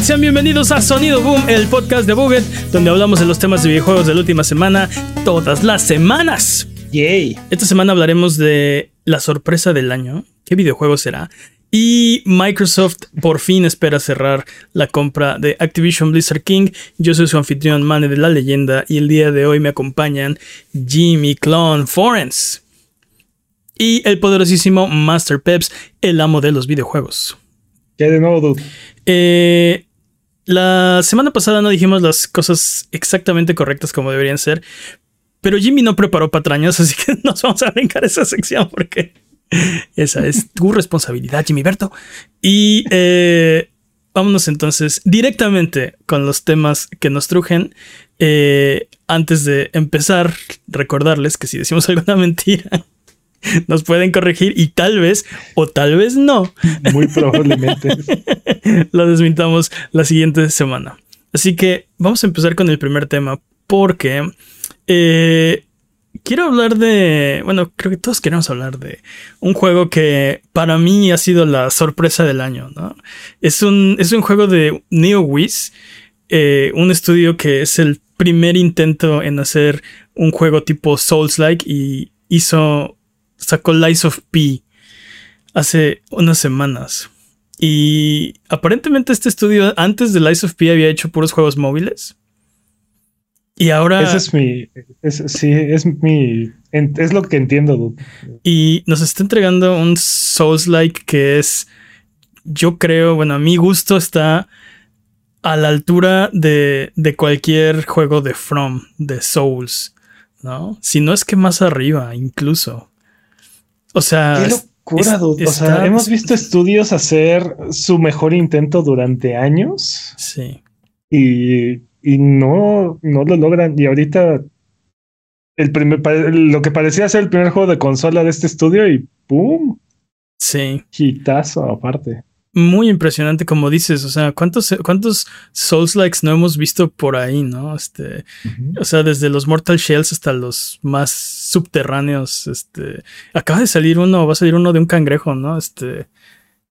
Buget, sean bienvenidos a Sonido Boom, el podcast de Buget, donde hablamos de los temas de videojuegos de la última semana, todas las semanas. Yay. Esta semana hablaremos de la sorpresa del año, qué videojuego será, y Microsoft por fin espera cerrar la compra de Activision Blizzard King. Yo soy su anfitrión Mane de la leyenda y el día de hoy me acompañan Jimmy Clone Forens y el poderosísimo Master Peps, el amo de los videojuegos. ¿Qué de nuevo, dude? Eh, la semana pasada no dijimos las cosas exactamente correctas como deberían ser, pero Jimmy no preparó patrañas, así que nos vamos a brincar esa sección porque esa es tu responsabilidad, Jimmy Berto. Y eh, vámonos entonces directamente con los temas que nos trujen. Eh, antes de empezar, recordarles que si decimos alguna mentira, nos pueden corregir y tal vez o tal vez no. Muy probablemente. lo desmintamos la siguiente semana. Así que vamos a empezar con el primer tema porque eh, quiero hablar de, bueno, creo que todos queremos hablar de un juego que para mí ha sido la sorpresa del año, ¿no? Es un, es un juego de NeoWiz, eh, un estudio que es el primer intento en hacer un juego tipo Souls-like y hizo sacó Lies of P hace unas semanas. Y aparentemente este estudio antes de Lies of P había hecho puros juegos móviles. Y ahora. Ese es mi. sí, es mi. Es lo que entiendo, Y nos está entregando un Souls-like que es. Yo creo, bueno, a mi gusto está a la altura de, de cualquier juego de From, de Souls, ¿no? Si no es que más arriba, incluso. O sea. Qué locura, dude. o sea, hemos visto estudios hacer su mejor intento durante años. Sí. Y, y no, no lo logran. Y ahorita el primer, lo que parecía ser el primer juego de consola de este estudio y ¡pum! Sí. Hitazo aparte muy impresionante, como dices. O sea, ¿cuántos, cuántos Souls likes no hemos visto por ahí, no? Este, o sea, desde los Mortal Shells hasta los más subterráneos. Este, acaba de salir uno, va a salir uno de un cangrejo, ¿no? Este.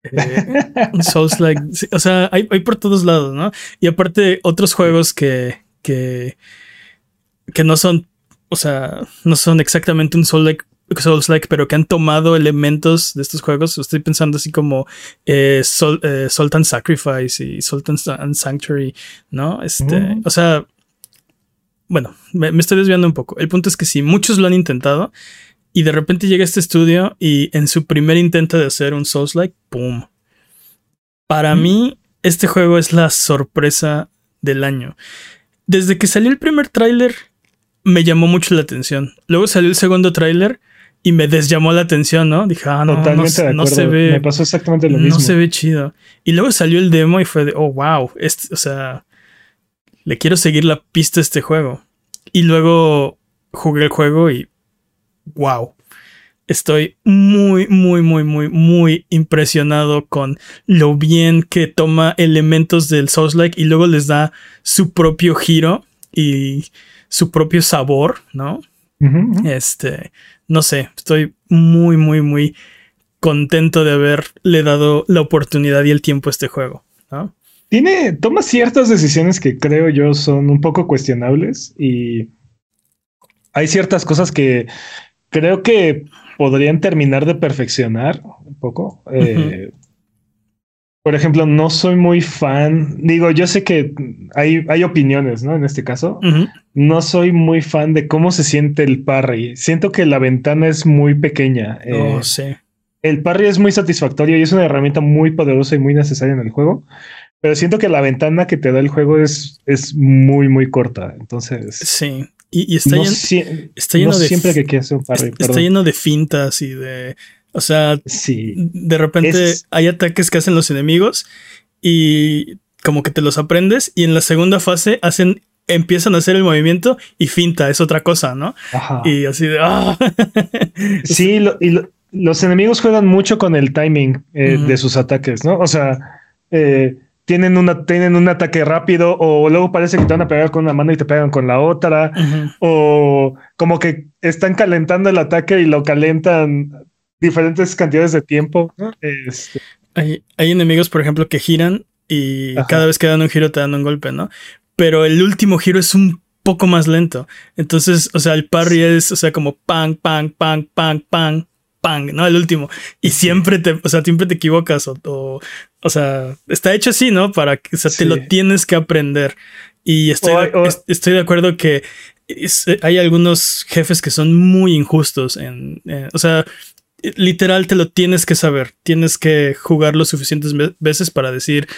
Eh, Souls like, o sea, hay, hay, por todos lados, ¿no? Y aparte, otros juegos que, que, que no son, o sea, no son exactamente un Souls like Souls like, pero que han tomado elementos de estos juegos. Estoy pensando así como eh, Sol, eh, Sultan Sacrifice y Sultan Sanctuary, ¿no? Este, mm. o sea, bueno, me, estoy desviando un poco. El punto es que sí, muchos lo han intentado y de repente llega este estudio y en su primer intento de hacer un Souls like, ¡pum! Para mm. mí, este juego es la sorpresa del año. Desde que salió el primer tráiler, me llamó mucho la atención. Luego salió el segundo tráiler y me desllamó la atención, ¿no? Dije, ah, no, no, se ve. Me pasó exactamente lo mismo. No se ve chido. Y luego salió el demo y fue de, oh, wow. Este, o sea, le quiero seguir la pista a este juego. Y luego jugué el juego y, wow. Estoy muy, muy, muy, muy, muy impresionado con lo bien que toma elementos del Souls-like y luego les da su propio giro y su propio sabor, ¿no? Este, no sé, estoy muy, muy, muy contento de haberle dado la oportunidad y el tiempo a este juego. Tiene, toma ciertas decisiones que creo yo son un poco cuestionables y hay ciertas cosas que creo que podrían terminar de perfeccionar un poco. Eh, por ejemplo, no soy muy fan. Digo, yo sé que hay, hay opiniones, ¿no? En este caso, no soy muy fan de cómo se siente el parry. Siento que la ventana es muy pequeña. Oh, sí. El parry es muy satisfactorio y es una herramienta muy poderosa y muy necesaria en el juego. Pero siento que la ventana que te da el juego es, es muy, muy corta. Entonces. Sí. Y, está, lleno, está lleno de. Siempre que quieras un parry. Está lleno de fintas y de o sea, sí. de repente hay ataques que hacen los enemigos y como que te los aprendes y en la segunda fase hacen empiezan a hacer el movimiento y finta, es otra cosa, ¿no? Ajá. Y así de... ¡ah! sí, y los enemigos juegan mucho con el timing eh, de sus ataques, ¿no? O sea, eh, tienen, una, tienen un ataque rápido o luego parece que te van a pegar con una mano y te pegan con la otra, o como que están calentando el ataque y lo calentan diferentes cantidades de tiempo. Este, hay, hay, enemigos, por ejemplo, que giran y cada vez que dan un giro te dan un golpe, ¿no? Pero el último giro es un poco más lento. Entonces, o sea, el parry es, o sea, como pang, pang, pang, pang, pang, pang, ¿no? El último. Y siempre te, o sea, siempre te equivocas o, o, sea, está hecho así, ¿no? Para que, o sea, te lo tienes que aprender. Y estoy, estoy de acuerdo que hay algunos jefes que son muy injustos en, o sea, literal te lo tienes que saber, tienes que jugar lo suficientes veces para decir,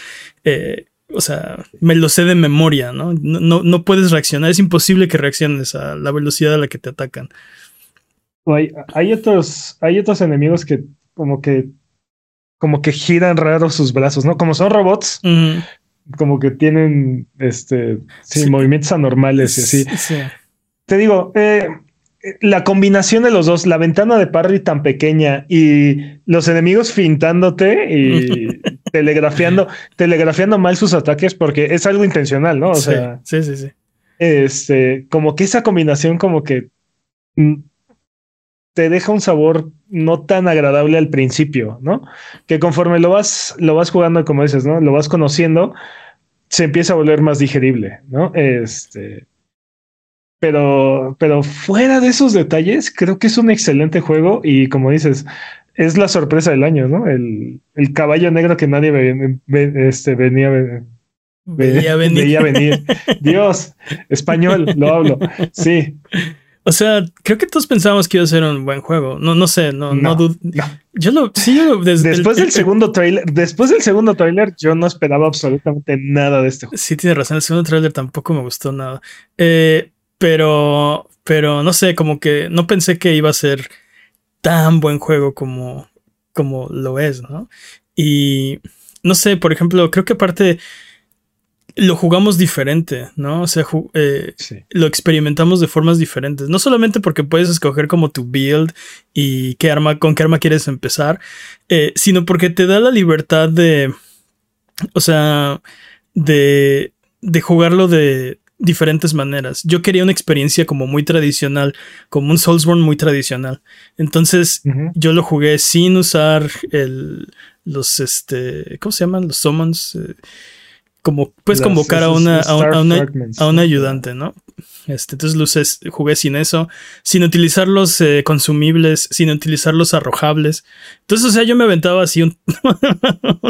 eh, o sea, me lo sé de memoria, ¿no? ¿no? No, puedes reaccionar, es imposible que reacciones a la velocidad a la que te atacan. Hay, hay, otros, hay otros enemigos que como que como que giran raro sus brazos, ¿no? Como son robots, como que tienen este sí, movimientos anormales y así. Te digo, eh, la combinación de los dos, la ventana de Parry tan pequeña y los enemigos fintándote y telegrafiando, telegrafiando mal sus ataques porque es algo intencional, ¿no? O sea, sí, sí, sí. Este, como que esa combinación como que mm, te deja un sabor no tan agradable al principio, ¿no? Que conforme lo vas, lo vas jugando, como dices, ¿no? Lo vas conociendo, se empieza a volver más digerible, ¿no? Este, pero, pero fuera de esos detalles, creo que es un excelente juego y como dices, es la sorpresa del año, ¿no? El, el caballo negro que nadie este, venía, veía venir. Veía venir. Dios, español, lo hablo. Sí. O sea, creo que todos pensábamos que iba a ser un buen juego. No, no sé, no, no, dudo. Yo lo, sí, yo desde después del segundo trailer, después del segundo trailer, yo no esperaba absolutamente nada de este juego. Sí, tiene razón. El segundo trailer tampoco me gustó nada. Eh, pero, pero no sé, como que no pensé que iba a ser tan buen juego como, como lo es, ¿no? Y no sé, por ejemplo, creo que aparte lo jugamos diferente, ¿no? O sea, eh, lo experimentamos de formas diferentes. No solamente porque puedes escoger como tu build y qué arma, con qué arma quieres empezar, eh, sino porque te da la libertad de, o sea, de, de jugarlo de, diferentes maneras. Yo quería una experiencia como muy tradicional, como un Soulsborne muy tradicional. Entonces yo lo jugué sin usar el, los, este, ¿cómo se llaman? Los summons. Eh, como puedes convocar a una, a, una, ayudante, ¿no? Este, entonces luces, jugué sin eso, sin utilizar los eh, consumibles, sin utilizar los arrojables. Entonces, o sea, yo me aventaba así un,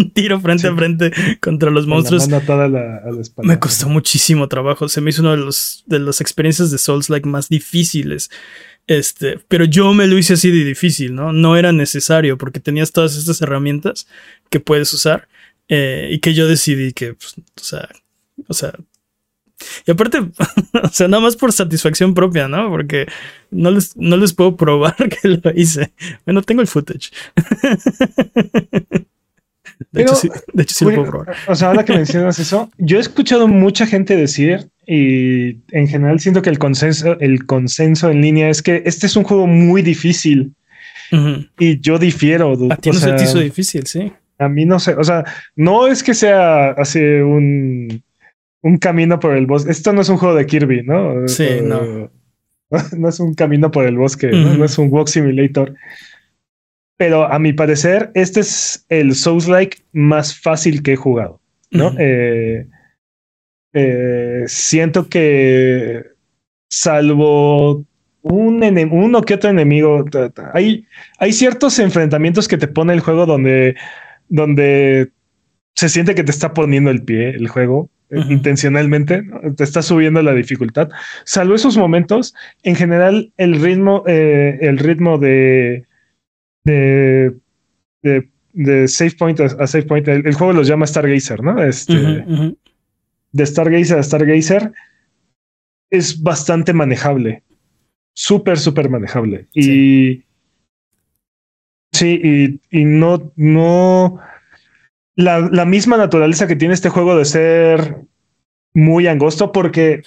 tiro frente a frente contra los monstruos. me costó muchísimo trabajo. Se me hizo uno de los de las experiencias de Souls like más difíciles. Este, pero yo me lo hice así de difícil, ¿no? No era necesario porque tenías todas estas herramientas que puedes usar eh, y que yo decidí que, pues, o sea, o sea, y aparte, o sea, nada más por satisfacción propia, ¿no? Porque no les, no les puedo probar que lo hice. Bueno, tengo el footage. De, hecho, sí, de hecho, sí lo puedo probar. O sea, ahora que mencionas eso, yo he escuchado mucha gente decir, y en general siento que el consenso, el consenso en línea es que este es un juego muy difícil. Y yo difiero. A ti no se te hizo difícil, sí. A mí no sé, o sea, no es que sea así un, un camino por el bosque. Esto no es un juego de Kirby, ¿no? Sí, no. No es un camino por el bosque, ¿no? es un walk simulator. Pero a mi parecer, este es el Souls-like más fácil que he jugado, ¿no? Eh, eh, siento que salvo un uno que otro enemigo, hay, hay ciertos enfrentamientos que te pone el juego donde donde se siente que te está poniendo el pie el juego eh, intencionalmente, te está subiendo la dificultad. Salvo esos momentos, en general el ritmo, eh, el ritmo de, de, de, save point a, save point, el, juego los llama Stargazer, ¿no? Este, De Stargazer a Stargazer es bastante manejable, súper, súper manejable. Y Sí, y, no, no. La, la, misma naturaleza que tiene este juego de ser muy angosto, porque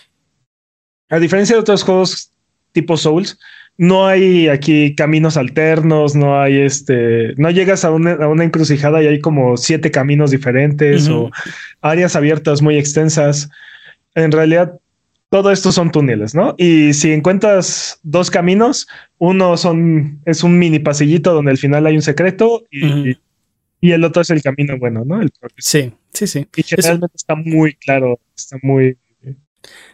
a diferencia de otros juegos tipo Souls, no hay aquí caminos alternos, no hay este, no llegas a una, a una encrucijada y hay como siete caminos diferentes o áreas abiertas muy extensas. En realidad, todo esto son túneles, ¿no? Y si encuentras dos caminos, uno son, es un mini pasillito donde al final hay un secreto y, Y el otro es el camino bueno, ¿no? El sí, sí, sí. Y generalmente está muy claro, está muy...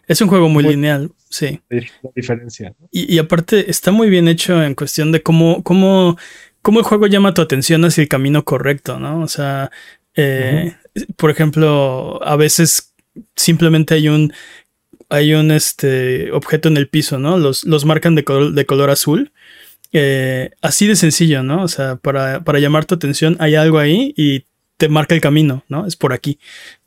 Es un juego muy, lineal, sí. La diferencia. Y, aparte está muy bien hecho en cuestión de cómo, cómo, cómo el juego llama tu atención hacia el camino correcto, ¿no? O sea, eh, por ejemplo, a veces simplemente hay un hay un este objeto en el piso, ¿no? Los, los marcan de color, de color azul. Eh, así de sencillo, ¿no? O sea, para, llamar tu atención hay algo ahí y te marca el camino, ¿no? Es por aquí.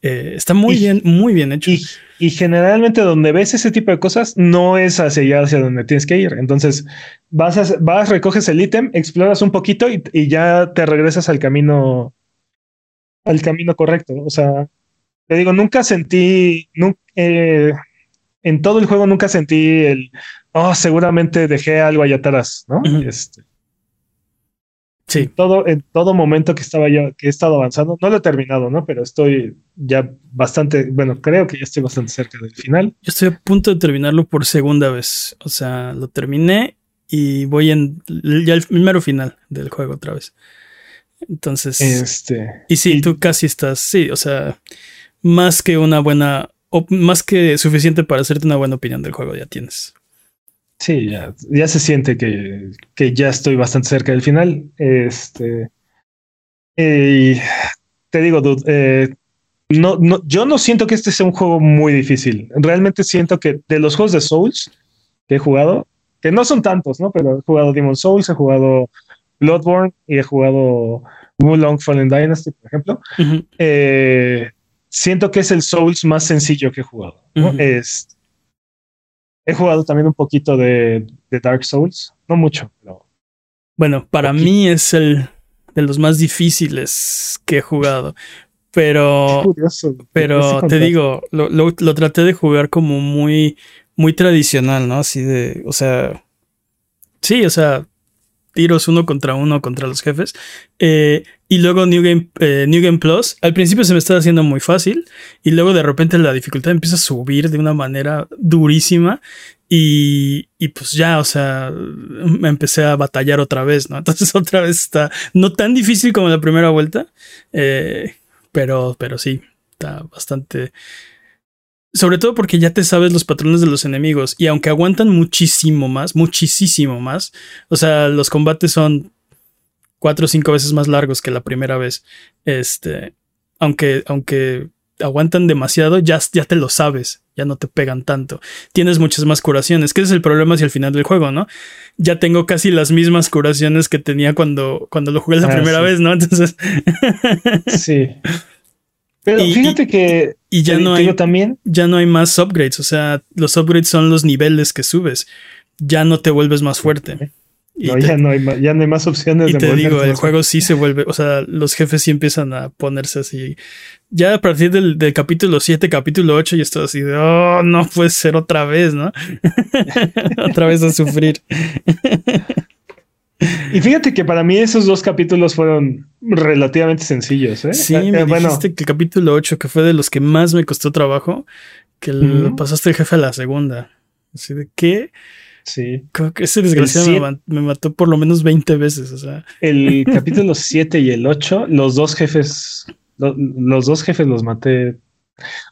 Eh, está muy bien, muy bien hecho. Y, generalmente donde ves ese tipo de cosas no es hacia allá, hacia donde tienes que ir. Entonces vas, vas recoges el ítem, exploras un poquito y, ya te regresas al camino, al camino correcto. O sea, te digo, nunca sentí, eh, en todo el juego nunca sentí el, oh, seguramente dejé algo allá atrás, ¿no? Este. Sí. En todo, en todo momento que estaba yo, que he estado avanzando, no lo he terminado, ¿no? Pero estoy ya bastante, bueno, creo que ya estoy bastante cerca del final. Yo estoy a punto de terminarlo por segunda vez. O sea, lo terminé y voy en ya el primero final del juego otra vez. Entonces. Este. Y sí, tú casi estás, sí, o sea, más que una buena o más que suficiente para hacerte una buena opinión del juego ya tienes. Sí, ya, ya se siente que, que, ya estoy bastante cerca del final. Este. Eh, te digo, dude, eh, no, no, yo no siento que este sea un juego muy difícil. Realmente siento que de los juegos de Souls que he jugado, que no son tantos, ¿no? Pero he jugado Demon Souls, he jugado Bloodborne y he jugado Long Fallen Dynasty, por ejemplo. eh, siento que es el Souls más sencillo que he jugado. es, he jugado también un poquito de, Dark Souls, no mucho, pero. Bueno, para mí es el de los más difíciles que he jugado. Pero, curioso, pero te digo, lo, lo, traté de jugar como muy, muy tradicional, ¿no? Así de, o sea, sí, o sea, tiros uno contra uno contra los jefes. Eh, y luego New Game, eh, New Game Plus, al principio se me estaba haciendo muy fácil y luego de repente la dificultad empieza a subir de una manera durísima y, y pues ya, o sea, me empecé a batallar otra vez, ¿no? Entonces otra vez está no tan difícil como la primera vuelta, eh, pero, pero sí, está bastante sobre todo porque ya te sabes los patrones de los enemigos y aunque aguantan muchísimo más, muchísimo más, o sea, los combates son cuatro o cinco veces más largos que la primera vez. Este, aunque, aunque aguantan demasiado, ya, ya te lo sabes, ya no te pegan tanto. Tienes muchas más curaciones, que ese es el problema hacia el final del juego, ¿no? Ya tengo casi las mismas curaciones que tenía cuando, cuando lo jugué la ah, primera vez, ¿no? Entonces. sí. Pero fíjate que. Y ya no hay. También. Ya no hay más upgrades. O sea, los upgrades son los niveles que subes. Ya no te vuelves más fuerte. No, ya, no hay más, ya no hay más opciones y te digo, el juego sí se vuelve. O sea, los jefes sí empiezan a ponerse así. Ya a partir del, del capítulo 7, capítulo 8, y estás así de. Oh, no puede ser otra vez, ¿no? otra vez a sufrir. Y fíjate que para mí esos dos capítulos fueron relativamente sencillos. ¿eh? Sí, eh, me dijiste que el capítulo 8, que fue de los que más me costó trabajo, que pasaste el jefe a la segunda. Así de qué. Sí. Creo que ese desgraciado me, mató por lo menos 20 veces. O sea. El capítulo 7 y el 8, los dos jefes, los dos jefes los maté.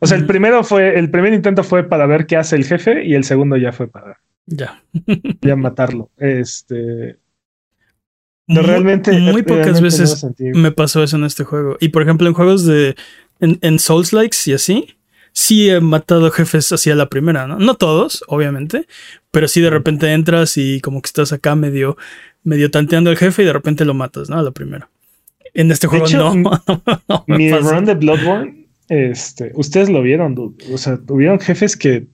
O sea, el primero fue, el primer intento fue para ver qué hace el jefe y el segundo ya fue para. Ya. ya matarlo. Este realmente. Muy pocas veces me pasó eso en este juego. Y por ejemplo, en juegos de. En, Souls Likes y así. Sí he matado jefes así a la primera, ¿no? No todos, obviamente. Pero sí de repente entras y como que estás acá medio. medio tanteando al jefe y de repente lo matas, ¿no? A la primera. En este juego no. mi run de Bloodborne. Este, ustedes lo vieron, O sea, tuvieron jefes que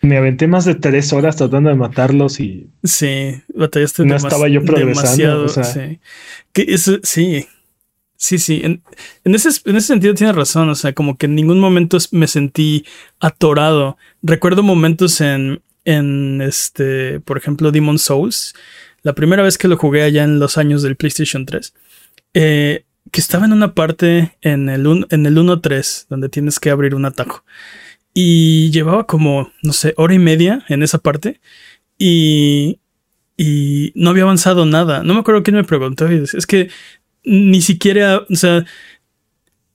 me aventé más de tres horas tratando de matarlos y. Sí, batallaste No estaba yo progresando. sí. Que sí. Sí, sí. En, ese, en ese sentido tienes razón. O sea, como que en ningún momento me sentí atorado. Recuerdo momentos en. En este. Por ejemplo, Demon Souls. La primera vez que lo jugué allá en los años del PlayStation 3. Eh, que estaba en una parte en el, en el 1.3 donde tienes que abrir un atajo. Y llevaba como, no sé, hora y media en esa parte. Y, y no había avanzado nada. No me acuerdo quién me preguntó. es que ni siquiera, o sea,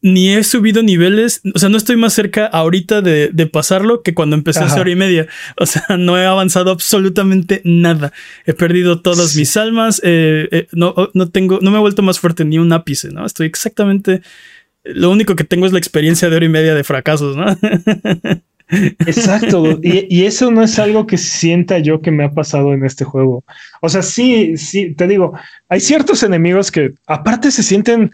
ni he subido niveles, o sea, no estoy más cerca ahorita de, pasarlo que cuando empecé hace hora y media. O sea, no he avanzado absolutamente nada. He perdido todas mis almas, eh, eh, no, no tengo, no me he vuelto más fuerte ni un ápice, ¿no? Estoy exactamente, lo único que tengo es la experiencia de hora y media de fracasos, ¿no? Exacto, y, y, eso no es algo que sienta yo que me ha pasado en este juego. O sea, sí, sí, te digo, hay ciertos enemigos que aparte se sienten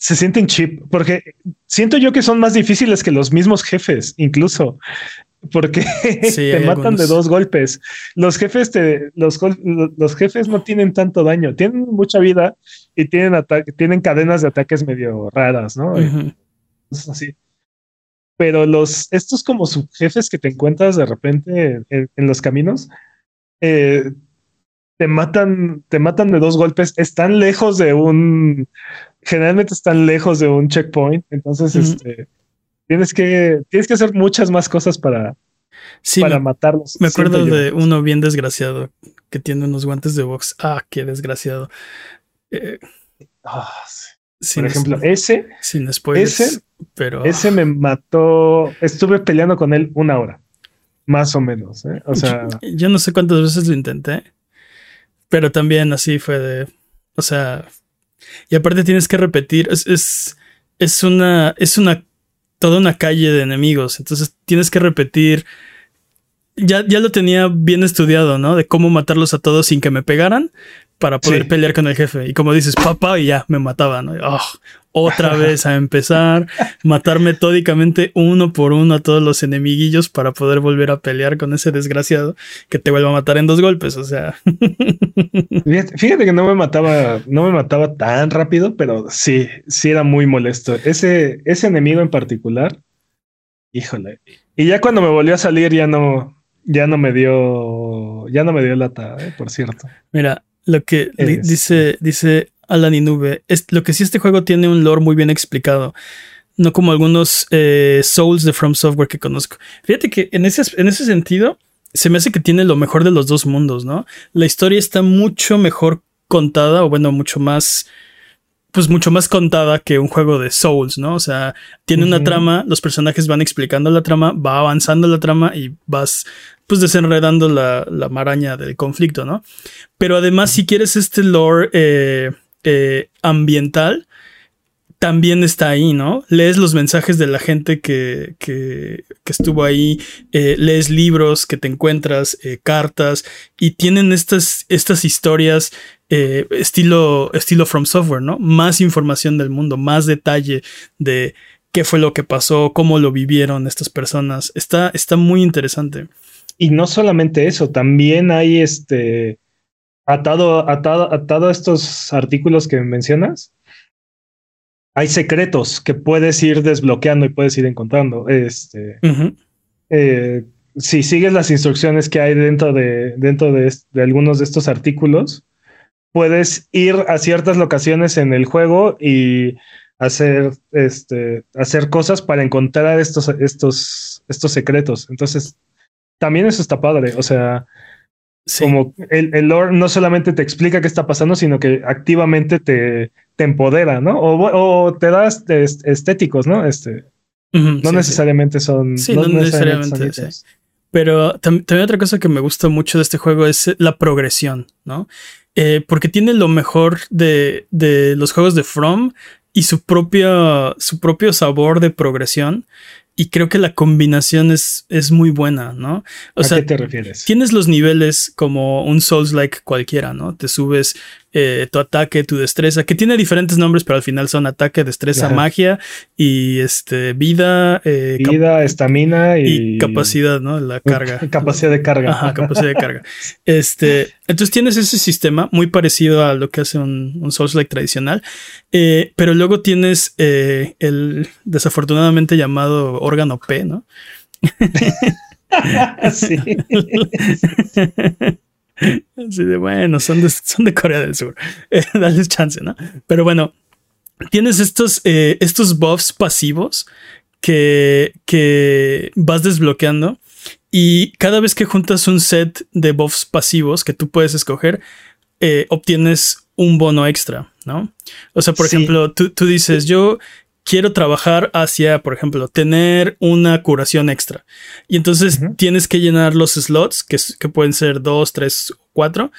se sienten chip, porque siento yo que son más difíciles que los mismos jefes, incluso, porque te matan de dos golpes. Los jefes te, los, los jefes no tienen tanto daño, tienen mucha vida y tienen tienen cadenas de ataques medio raras, ¿no? así. Pero los, estos como subjefes que te encuentras de repente en, los caminos, eh, te matan, te matan de dos golpes, están lejos de un, generalmente están lejos de un checkpoint, entonces este, tienes que, tienes que hacer muchas más cosas para, para matarlos. Me acuerdo de uno bien desgraciado que tiene unos guantes de box. Ah, qué desgraciado. Eh, ah, Por ejemplo, ese, sin spoilers, ese, pero ese me mató. Estuve peleando con él una hora, más o menos. ¿eh? O sea, yo no sé cuántas veces lo intenté, pero también así fue de, o sea, y aparte tienes que repetir, es, es, es una, es una, toda una calle de enemigos. Entonces tienes que repetir. Ya, ya lo tenía bien estudiado, ¿no? De cómo matarlos a todos sin que me pegaran para poder pelear con el jefe. Y como dices, papá, y ya me mataba, ¿no? Oh, otra vez a empezar, matar metódicamente uno por uno a todos los enemiguillos para poder volver a pelear con ese desgraciado que te vuelva a matar en dos golpes. O sea, fíjate, que no me mataba, no me mataba tan rápido, pero sí, sí era muy molesto. Ese, ese enemigo en particular, híjole. Y ya cuando me volvió a salir, ya no, ya no me dio, ya no me dio lata, eh, por cierto. Mira, lo que dice, dice Alan y Nube, es, lo que sí este juego tiene un lore muy bien explicado. No como algunos eh, Souls de From Software que conozco. Fíjate que en ese, en ese sentido, se me hace que tiene lo mejor de los dos mundos, ¿no? La historia está mucho mejor contada, o bueno, mucho más pues mucho más contada que un juego de Souls, ¿no? O sea, tiene una trama, los personajes van explicando la trama, va avanzando la trama y vas pues desenredando la, la maraña del conflicto, ¿no? Pero además, si quieres este lore eh, eh, ambiental, también está ahí, ¿no? Lees los mensajes de la gente que, que, estuvo ahí, eh, lees libros que te encuentras, cartas, y tienen estas, estas historias estilo, estilo From Software, ¿no? Más información del mundo, más detalle de qué fue lo que pasó, cómo lo vivieron estas personas. Está, está muy interesante. Y no solamente eso, también hay este atado, atado, atado a estos artículos que mencionas. Hay secretos que puedes ir desbloqueando y puedes ir encontrando. Este, eh, si sigues las instrucciones que hay dentro de, dentro de, de, algunos de estos artículos, puedes ir a ciertas locaciones en el juego y hacer, este, hacer cosas para encontrar estos, estos, estos secretos. Entonces, también eso está padre. O sea, como el, el, lore no solamente te explica qué está pasando, sino que activamente te, te empodera, ¿no? O, o te das estéticos, ¿no? Este, no necesariamente son. Sí, no, necesariamente. Pero también otra cosa que me gusta mucho de este juego es la progresión, ¿no? Eh, porque tiene lo mejor de, de los juegos de From y su, propia, su propio sabor de progresión y creo que la combinación es, es muy buena, ¿no? O ¿A qué te refieres? Tienes los niveles como un Souls-like cualquiera, ¿no? Te subes eh, tu ataque, tu destreza, que tiene diferentes nombres, pero al final son ataque, destreza, magia y este vida, eh, vida, estamina y... capacidad, ¿no? La carga. capacidad de carga. Ajá, capacidad de carga. Este, entonces tienes ese sistema muy parecido a lo que hace un, un Souls-like tradicional, eh, pero luego tienes el desafortunadamente llamado órgano P, ¿no? sí. Así de bueno, son de, son de Corea del Sur. Eh, dale chance, ¿no? Pero bueno, tienes estos, eh, estos buffs pasivos que, que vas desbloqueando. Y cada vez que juntas un set de buffs pasivos que tú puedes escoger, eh, obtienes un bono extra, ¿no? O sea, por ejemplo, tú, tú dices, yo quiero trabajar hacia, por ejemplo, tener una curación extra. Y entonces tienes que llenar los slots, que, que pueden ser dos, tres, cuatro,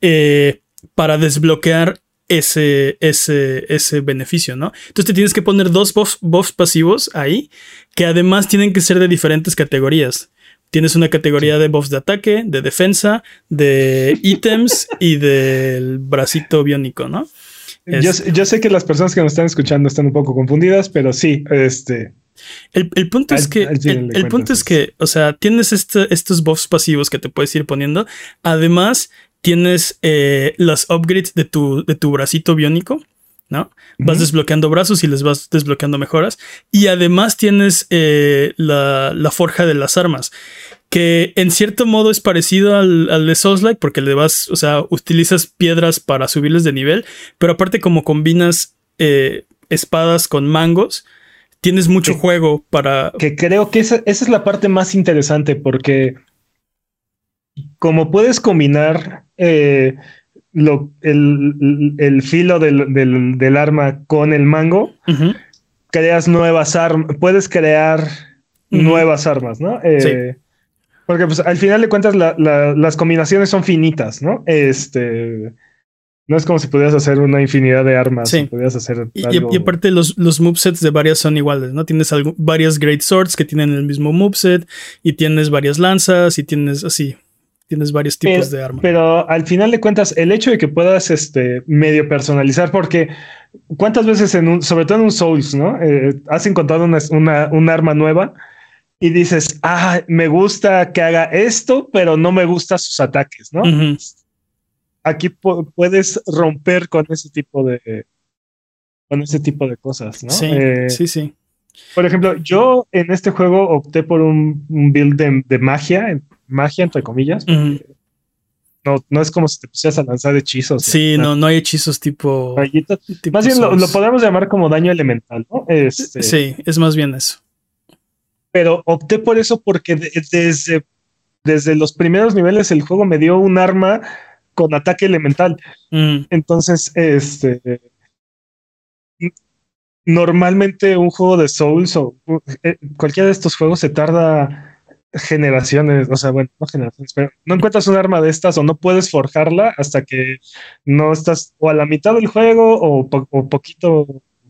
eh, para desbloquear ese, ese, ese beneficio, ¿no? Entonces te tienes que poner dos buffs, pasivos ahí, que además tienen que ser de diferentes categorías. Tienes una categoría de buffs de ataque, de defensa, de ítems y del bracito biónico, ¿no? Yo, sé que las personas que nos están escuchando están un poco confundidas, pero sí, este. El, punto es que, el, punto es que, o sea, tienes este, estos buffs pasivos que te puedes ir poniendo. Además, tienes eh, las upgrades de tu, de tu bracito biónico, ¿no? Vas desbloqueando brazos y les vas desbloqueando mejoras. Y además tienes eh, la, la, forja de las armas que en cierto modo es parecido al, al de Souls-like porque le vas, o sea, utilizas piedras para subirles de nivel, pero aparte como combinas eh, espadas con mangos, tienes mucho juego para... Que creo que esa, es la parte más interesante porque como puedes combinar eh, lo, el, filo del, arma con el mango, creas nuevas armas, puedes crear nuevas armas, ¿no? Eh, porque pues al final de cuentas las combinaciones son finitas, ¿no? Este... No es como si pudieras hacer una infinidad de armas. Sí. hacer y, aparte los, los movesets de varias son iguales, ¿no? Tienes varias Great Swords que tienen el mismo moveset y tienes varias lanzas y tienes así. Tienes varios tipos de armas. Pero al final de cuentas, el hecho de que puedas este, medio personalizar, porque cuántas veces en un, sobre todo en un Souls, ¿no? Eh, has encontrado una, una, un arma nueva y dices, ah, me gusta que haga esto, pero no me gustan sus ataques, ¿no? Aquí puedes romper con ese tipo de con ese tipo de cosas, ¿no? Sí, eh, sí, sí. Por ejemplo, yo en este juego opté por un, build de, magia, magia entre comillas. No, no es como si te pusieras a lanzar hechizos. Sí, no, no hay hechizos tipo. más bien lo, podemos llamar como daño elemental, ¿no? Este, sí, es más bien eso pero opté por eso porque desde, desde los primeros niveles el juego me dio un arma con ataque elemental. Mm. Entonces, este normalmente un juego de Souls o eh, cualquiera de estos juegos se tarda generaciones, o sea, bueno, no generaciones, pero no encuentras un arma de estas o no puedes forjarla hasta que no estás o a la mitad del juego o, o poquito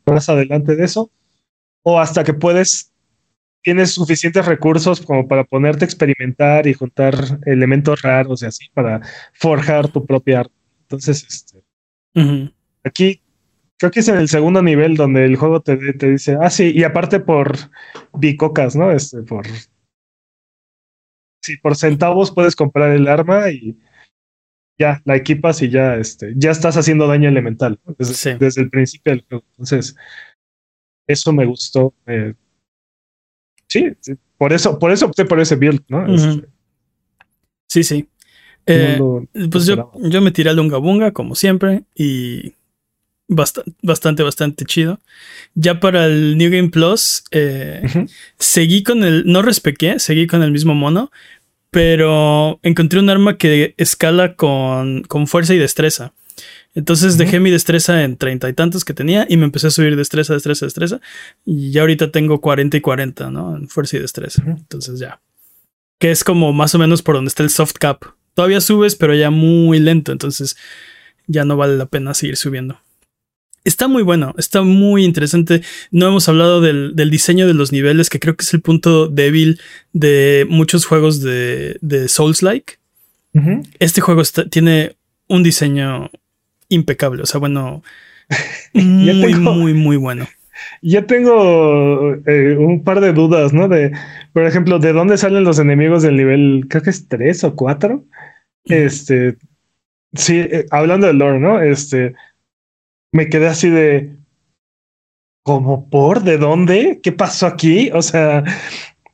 más adelante de eso, o hasta que puedes tienes suficientes recursos como para ponerte a experimentar y juntar elementos raros y así para forjar tu propia arte. Entonces, este, aquí creo que es en el segundo nivel donde el juego te, te dice, ah, sí, y aparte por bicocas, ¿no? Este, por. Sí, por centavos puedes comprar el arma y ya la equipas y ya, este, ya estás haciendo daño elemental desde, desde el principio del juego. Entonces, eso me gustó. Eh, sí, por eso, por eso opté por ese build, ¿no? Este, sí, sí. Eh, pues yo, yo, me tiré al Lunga Bunga, como siempre, y bastante, bastante, bastante chido. Ya para el New Game Plus, eh, seguí con el, no respequé, seguí con el mismo mono, pero encontré un arma que escala con, con fuerza y destreza. Entonces dejé mi destreza en treinta y tantos que tenía y me empecé a subir destreza, destreza, destreza. Y ya ahorita tengo 40 y 40, ¿no? En fuerza y destreza. Entonces ya. Que es como más o menos por donde está el soft cap. Todavía subes, pero ya muy lento. Entonces ya no vale la pena seguir subiendo. Está muy bueno, está muy interesante. No hemos hablado del, diseño de los niveles, que creo que es el punto débil de muchos juegos de, de Souls-like. Este juego tiene un diseño impecable. O sea, bueno, muy, muy, muy bueno. Ya tengo eh, un par de dudas, ¿no? De, por ejemplo, ¿de dónde salen los enemigos del nivel, creo que es 3 o 4? Este, sí, eh, hablando de lore, ¿no? Este, me quedé así de, ¿cómo por? ¿De dónde? ¿Qué pasó aquí? O sea,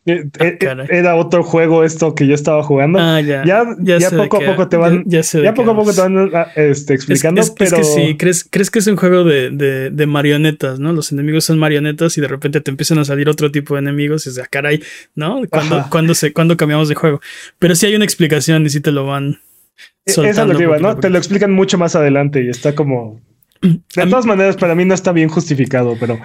era otro juego esto que yo estaba jugando. Ah, ya. Ya, poco a poco te van. Ya, poco a poco te van este, explicando. Es, pero... que sí, ¿Crees, crees que es un juego de, marionetas, ¿no? Los enemigos son marionetas y de repente te empiezan a salir otro tipo de enemigos. Y es caray, ¿no? Cuando, cuando, se, cuando cambiamos de juego. Pero sí hay una explicación y sí te lo van. E, soltando Esa lo ¿no? Te lo explican mucho más adelante y está como De todas maneras, para mí no está bien justificado, pero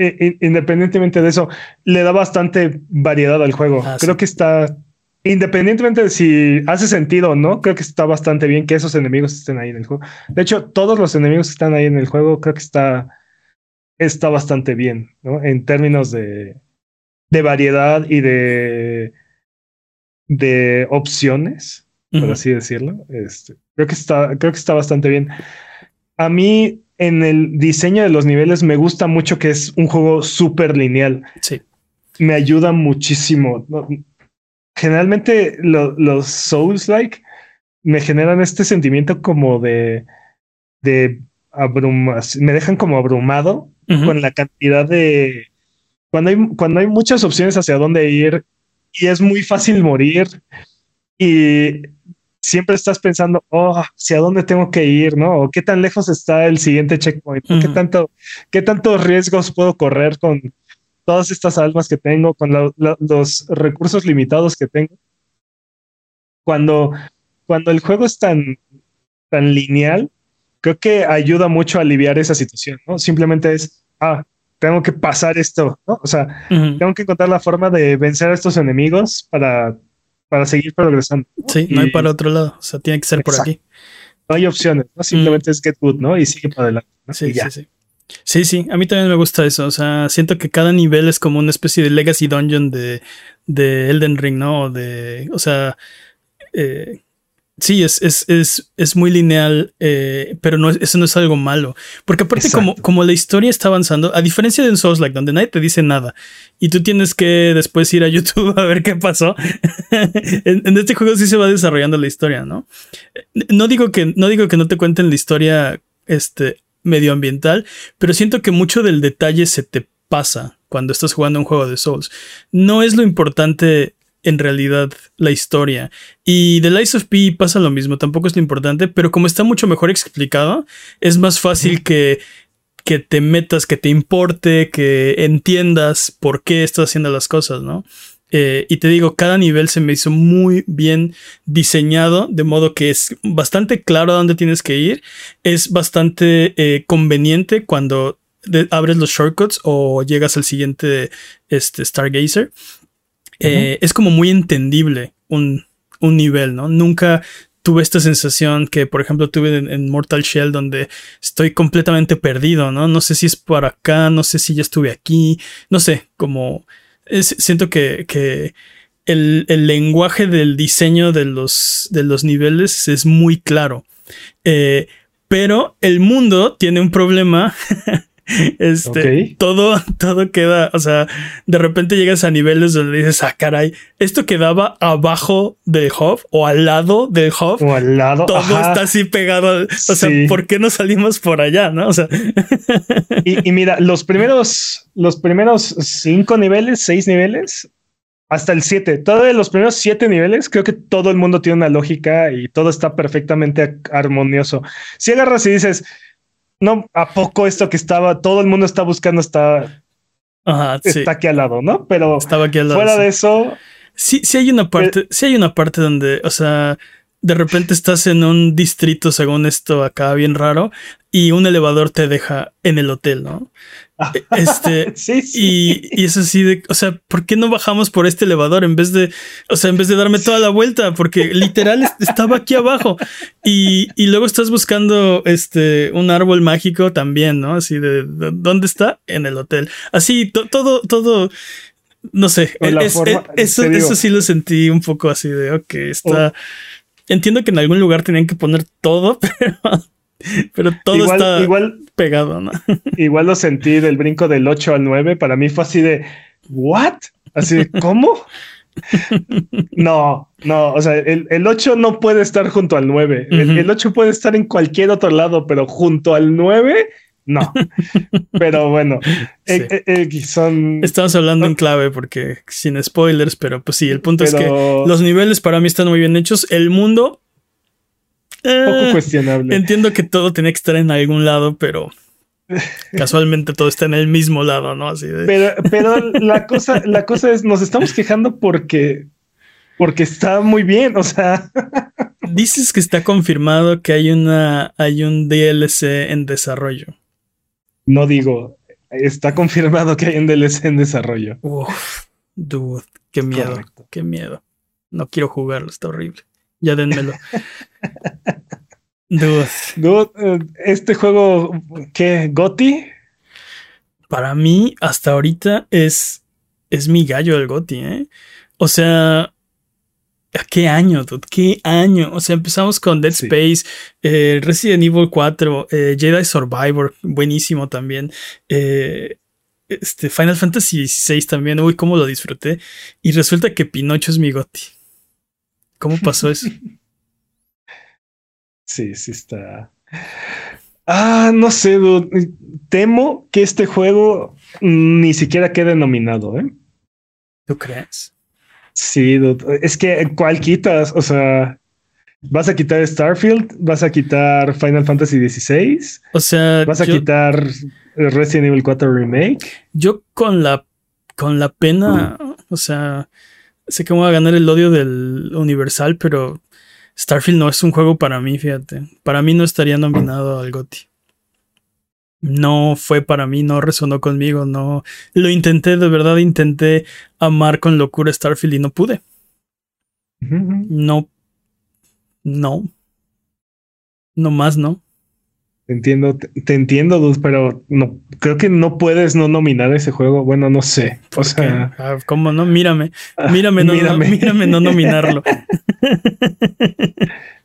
eh, independientemente de eso, le da bastante variedad al juego. Ah, creo que está, independientemente de si hace sentido o no, creo que está bastante bien que esos enemigos estén ahí en el juego. De hecho, todos los enemigos que están ahí en el juego, creo que está, está bastante bien, ¿no? En términos de, de variedad y de, de opciones, por así decirlo. Este, creo que está, creo que está bastante bien. A mí, en el diseño de los niveles, me gusta mucho que es un juego súper lineal. Sí. Me ayuda muchísimo. Generalmente los Souls-like me generan este sentimiento como de, de abrumas, me dejan como abrumado con la cantidad de cuando hay, cuando hay muchas opciones hacia dónde ir y es muy fácil morir y siempre estás pensando, oh, hacia dónde tengo que ir, ¿no? O qué tan lejos está el siguiente checkpoint, ¿Qué tanto, qué tantos riesgos puedo correr con todas estas almas que tengo, con los recursos limitados que tengo. Cuando, cuando el juego es tan, tan lineal, creo que ayuda mucho a aliviar esa situación, ¿no? Simplemente es, ah, tengo que pasar esto, ¿no? O sea, tengo que encontrar la forma de vencer a estos enemigos para, para seguir progresando. Sí, no hay para otro lado, o sea, tiene que ser por aquí. No hay opciones, ¿no? Simplemente es get good, ¿no? Y sigue para adelante. Sí, sí, sí. Sí, sí, a mí también me gusta eso. O sea, siento que cada nivel es como una especie de legacy dungeon de, de Elden Ring, ¿no? De, o sea, eh, Sí, es, es, es, es muy lineal, eh, pero no, eso no es algo malo. Porque aparte, como, como la historia está avanzando, a diferencia de un Souls like, donde nadie te dice nada y tú tienes que después ir a YouTube a ver qué pasó, en, este juego sí se va desarrollando la historia, ¿no? No digo que no, digo que no te cuenten la historia este, medioambiental, pero siento que mucho del detalle se te pasa cuando estás jugando un juego de Souls. No es lo importante en realidad la historia. Y The Lies of P pasa lo mismo, tampoco es lo importante, pero como está mucho mejor explicado, es más fácil que, que te metas, que te importe, que entiendas por qué estás haciendo las cosas, ¿no? Eh, y te digo, cada nivel se me hizo muy bien diseñado, de modo que es bastante claro a dónde tienes que ir. Es bastante eh, conveniente cuando abres los shortcuts o llegas al siguiente este, Stargazer. Eh, es como muy entendible un, nivel, ¿no? Nunca tuve esta sensación que, por ejemplo, tuve en, Mortal Shell, donde estoy completamente perdido, ¿no? No sé si es por acá, no sé si ya estuve aquí, no sé, como siento que, el, lenguaje del diseño de los, de los niveles es muy claro. Eh, pero el mundo tiene un problema Este, todo, todo queda, o sea, de repente llegas a niveles donde dices, ah, caray, esto quedaba abajo del hub o al lado del hub. O al lado. Todo está así pegado. O sea, ¿por qué no salimos por allá? No, o sea. y, mira, los primeros, los primeros cinco niveles, seis niveles, hasta el siete, todos los primeros siete niveles, creo que todo el mundo tiene una lógica y todo está perfectamente armonioso. Si agarras y dices, no, ¿a poco esto que estaba, todo el mundo está buscando está, está aquí al lado, ¿no? Pero Estaba aquí al lado, fuera de eso. Sí, sí hay una parte, sí hay una parte donde, o sea, de repente estás en un distrito, según esto acá, bien raro, y un elevador te deja en el hotel, ¿no? Este, sí, sí. Y, es así de, o sea, ¿por qué no bajamos por este elevador en vez de, o sea, en vez de darme toda la vuelta? Porque literal estaba aquí abajo. Y, y luego estás buscando este, un árbol mágico también, ¿no? Así de, ¿dónde está? En el hotel. Así, todo, todo, no sé. eso, eso sí lo sentí un poco así de, ok, está. Entiendo que en algún lugar tenían que poner todo, pero pero todo está igual, pegado, ¿no? Igual lo sentí del brinco del 8 al 9. Para mí fue así de, ¿what? Así de, ¿cómo? No, no, o sea, el, el, 8 no puede estar junto al 9. el, 8 puede estar en cualquier otro lado, pero junto al 9, no. pero bueno, eh, eh, eh, son... Estamos hablando en clave porque sin spoilers, pero pues sí, el punto es que los niveles para mí están muy bien hechos. El mundo poco eh, cuestionable. Entiendo que todo tiene que estar en algún lado, pero casualmente todo está en el mismo lado, ¿no? Así de... Pero, pero la cosa, la cosa es, nos estamos quejando porque, porque está muy bien, o sea. Dices que está confirmado que hay una hay un DLC en desarrollo. No digo, está confirmado que hay un DLC en desarrollo. Uf, dude, qué miedo, qué miedo. No quiero jugarlo, está horrible. Ya denmelo. dude. Dude, eh, este juego, ¿qué? ¿Goti? Para mí, hasta ahorita es, es mi gallo el Goti, ¿eh? O sea, ¿Qué año, dude? ¿Qué año? O sea, empezamos con Dead Space, eh, Resident Evil 4, eh, Jedi Survivor, buenísimo también. Eh, este, Final Fantasy XVI también, uy, cómo lo disfruté. Y resulta que Pinocho es mi goti. ¿Cómo pasó eso? sí, sí está. Ah, no sé, dude. Temo que este juego ni siquiera quede nominado, ¿eh? ¿Tú crees? Sí, es que ¿cuál quitas? O sea, ¿vas a quitar Starfield? ¿Vas a quitar Final Fantasy XVI? O sea, ¿vas a quitar Resident Evil 4 Remake? Yo con la con la pena, o sea, sé que voy a ganar el odio del Universal, pero Starfield no es un juego para mí, fíjate. Para mí no estaría nominado al GOTY no fue para mí, no resonó conmigo, no lo intenté, de verdad intenté amar con locura Starfield y no pude. No, no, no más, no. Te entiendo, te, entiendo, Duz, pero no, creo que no puedes no nominar ese juego. Bueno, no sé. O sea, ah, ¿cómo no? Mírame, mírame, no, mírame. mírame no nominarlo.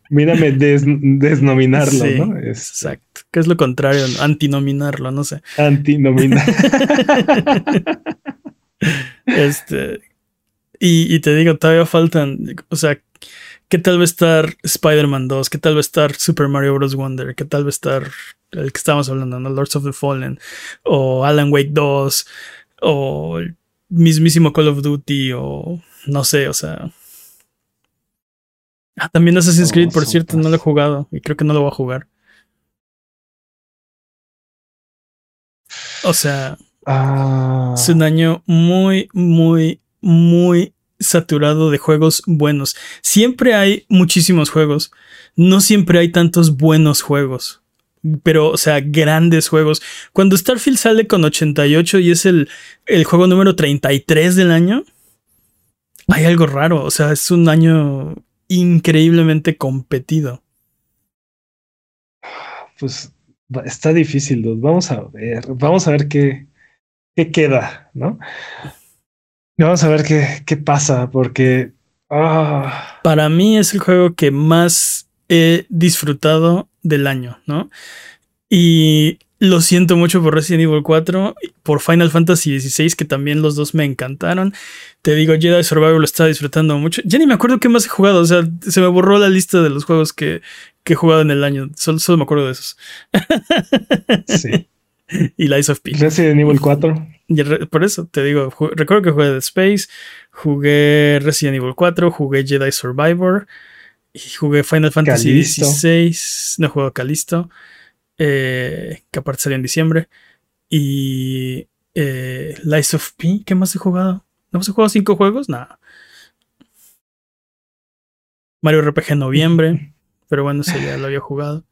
Mírame desnominarlo, ¿no? Exacto. ¿Qué es lo contrario? Antinominarlo, no sé. Antinominar. este. Y, te digo, todavía faltan. O sea, ¿qué tal va a estar Spider-Man 2? ¿Qué tal va a estar Super Mario Bros. Wonder? ¿Qué tal va a estar el que estábamos hablando, ¿no? Lords of the Fallen? O Alan Wake 2. O el mismísimo Call of Duty. O no sé, o sea Ah, también Assassin's Creed, por cierto, no lo he jugado y creo que no lo voy a jugar. O sea, ah. es un año muy, muy, muy saturado de juegos buenos. Siempre hay muchísimos juegos. No siempre hay tantos buenos juegos. Pero, o sea, grandes juegos. Cuando Starfield sale con 88 y es el, el juego número 33 del año, hay algo raro. O sea, es un año increíblemente competido. Pues está difícil, Vamos a ver, vamos a ver qué, qué queda, ¿no? Vamos a ver qué, qué pasa, porque... Ah. Para mí es el juego que más he disfrutado del año, ¿no? Y lo siento mucho por Resident Evil 4, por Final Fantasy XVI, que también los dos me encantaron. Te digo, Jedi Survivor lo estaba disfrutando mucho. Ya ni me acuerdo qué más he jugado, o sea, se me borró la lista de los juegos que, que he jugado en el año. Solo, solo me acuerdo de esos. Sí. y Lies of P. Resident Evil 4. por eso te digo, recuerdo que jugué The Space, jugué Resident Evil 4, jugué Jedi Survivor y jugué Final Fantasy XVI. No he jugado Calisto eh, que aparte salió en diciembre. Y eh, Lies of P, ¿qué más he jugado? ¿No hemos jugado cinco juegos? Nada. Mario RPG en noviembre, pero bueno, ese ya lo había jugado.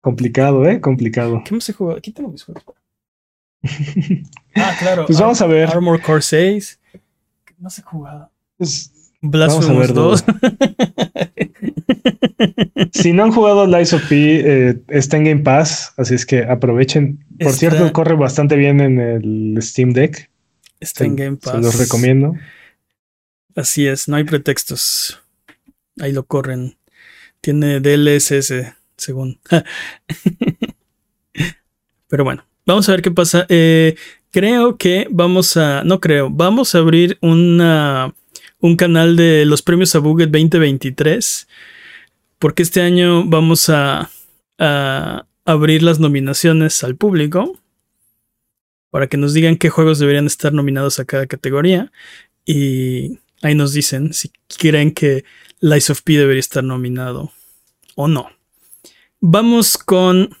Complicado, ¿eh? Complicado. ¿Qué más he jugado? Aquí tengo mis juegos. ah, claro. Pues vamos a ver. Armor Core 6. ¿Qué más he jugado? Pues Blasphemous 2. si no han jugado Lies of P, eh, está en Game Pass, así es que aprovechen. Por cierto, corre bastante bien en el Steam Deck. Está en Game Pass. Se los recomiendo. Así es, no hay pretextos. Ahí lo corren. Tiene DLSS, según. Pero bueno, vamos a ver qué pasa. Eh, creo que vamos a. No creo, vamos a abrir una un canal de los premios a Buget 2023, porque este año vamos a, abrir las nominaciones al público para que nos digan qué juegos deberían estar nominados a cada categoría y ahí nos dicen si creen que Lies of P debería estar nominado o no. Vamos con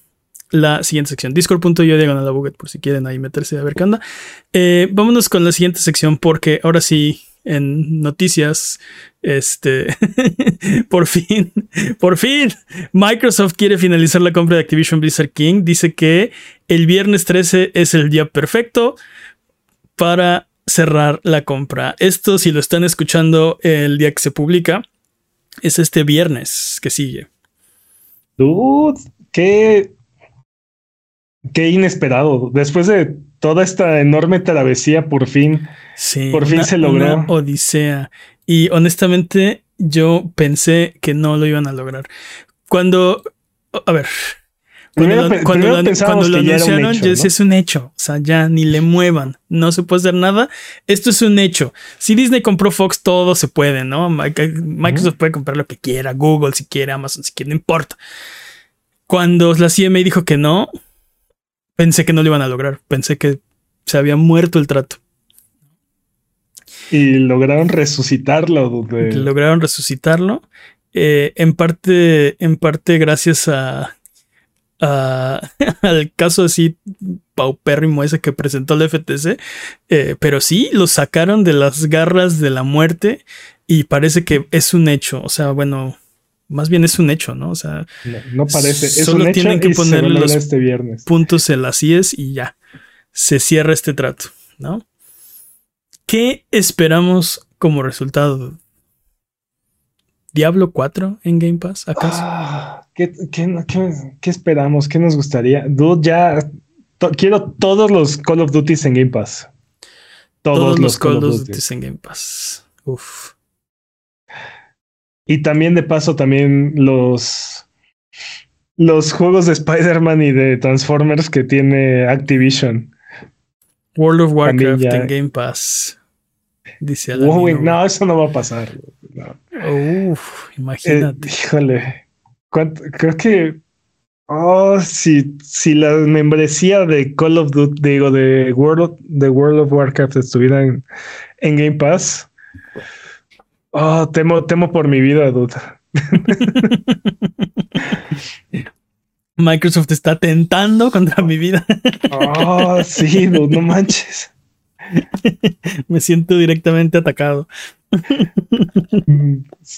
la siguiente sección. Discord.io diagonal a Buget por si quieren ahí meterse a ver qué onda. Eh, vámonos con la siguiente sección porque ahora sí en noticias, este, por fin, por fin, Microsoft quiere finalizar la compra de Activision Blizzard King. Dice que el viernes 13 es el día perfecto para cerrar la compra. Esto, si lo están escuchando el día que se publica, es este viernes que sigue. Dude, qué, qué inesperado. Después de toda esta enorme travesía, por fin, sí, por fin se logró. Una odisea. Y honestamente, yo pensé que no lo iban a lograr. Cuando, a ver, cuando, lo, cuando lo, anunciaron, yo decía, es un hecho. O sea, ya ni le muevan. No se puede hacer nada. Esto es un hecho. Si Disney compró Fox, todo se puede, ¿no? Microsoft puede comprar lo que quiera, Google si quiere, Amazon si quiere, no importa. Cuando la CMA dijo que no, pensé que no lo iban a lograr. Pensé que se había muerto el trato. Y lograron resucitarlo. Lograron resucitarlo. Eh, en parte, en parte gracias a al caso así paupérrimo ese que presentó el FTC, eh, pero sí lo sacaron de las garras de la muerte y parece que es un hecho, o sea, bueno, más bien es un hecho, ¿no? O sea, no, parece, es solo tienen que poner los este viernes. puntos en las IES y ya, se cierra este trato, ¿no? ¿Qué esperamos como resultado? ¿Diablo 4 en Game Pass, acaso? Ah, ¿Qué, esperamos? ¿Qué nos gustaría? Dude, ya quiero todos los Call of Duty en Game Pass. Todos, los, Call, of Duty en Game Pass. Uf. Y también de paso, también los los juegos de Spider-Man y de Transformers que tiene Activision. World of Warcraft en Game Pass. Dice no, eso no va a pasar. Uf, imagínate. Eh, híjole creo que Oh, si, si la membresía de Call of Duty, digo, de World of, de World of Warcraft estuviera en, Game Pass. Oh, temo, temo por mi vida, dude. Microsoft está tentando contra mi vida. oh, sí, dude, no manches. Me siento directamente atacado.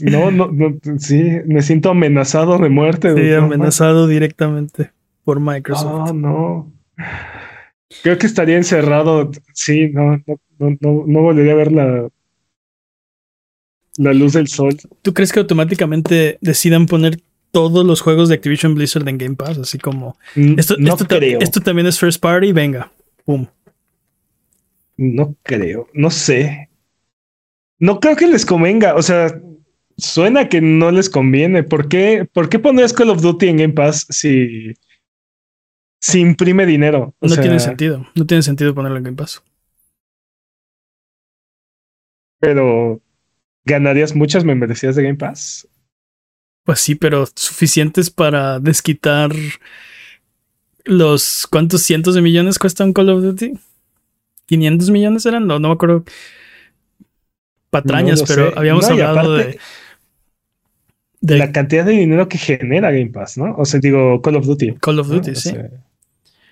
No, no, no, sí, me siento amenazado de muerte. Sí, amenazado directamente por Microsoft. Oh, no. Creo que estaría encerrado. Sí, no, no, no, no volvería a ver la, la luz del sol. ¿Tú crees que automáticamente decidan poner todos los juegos de Activision Blizzard en Game Pass? Así como. Mm, esto, no esto, creo. esto también es first party, venga. Pum. No creo, no sé. No creo que les convenga. O sea, suena que no les conviene. ¿Por qué, ¿por qué pondrías Call of Duty en Game Pass si, si imprime dinero? no tiene sentido. No tiene sentido ponerlo en Game Pass. Pero, ¿ganarías muchas membresías de Game Pass? Pues sí, pero suficientes para desquitar los cuántos cientos de millones cuesta un Call of Duty. ¿500 millones eran? No, no me acuerdo patrañas, pero habíamos hablado de, La cantidad de dinero que genera Game Pass, ¿no? O sea, digo, Call of Duty. Call of Duty, sí.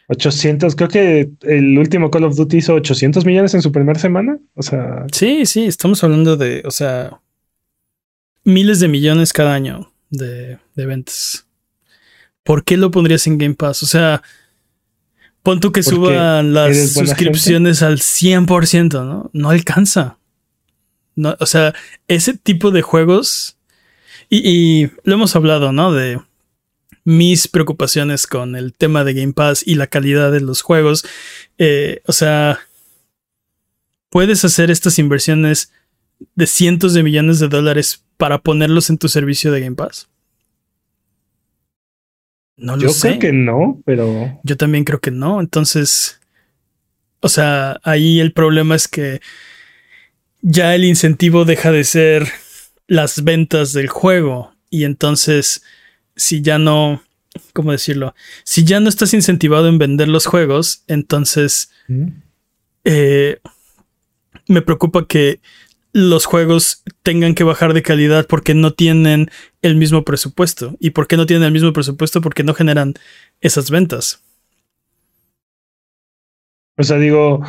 800, creo que el último Call of Duty hizo 800 millones en su primera semana. O sea. Sí, sí, estamos hablando de, o sea, miles de millones cada año de, de ventas. ¿Por qué lo pondrías en Game Pass? O sea, pon tú que suban las suscripciones al 100%, ¿no? No alcanza. No, o sea, ese tipo de juegos. Y, lo hemos hablado, ¿no? De mis preocupaciones con el tema de Game Pass y la calidad de los juegos. Eh, o sea, puedes hacer estas inversiones de cientos de millones de dólares para ponerlos en tu servicio de Game Pass. No lo Yo sé. creo que no, pero. Yo también creo que no. Entonces. O sea, ahí el problema es que ya el incentivo deja de ser las ventas del juego. Y entonces, si ya no, ¿cómo decirlo? Si ya no estás incentivado en vender los juegos, entonces mm. eh, me preocupa que los juegos tengan que bajar de calidad porque no tienen el mismo presupuesto. ¿Y por qué no tienen el mismo presupuesto? Porque no generan esas ventas. O sea, digo,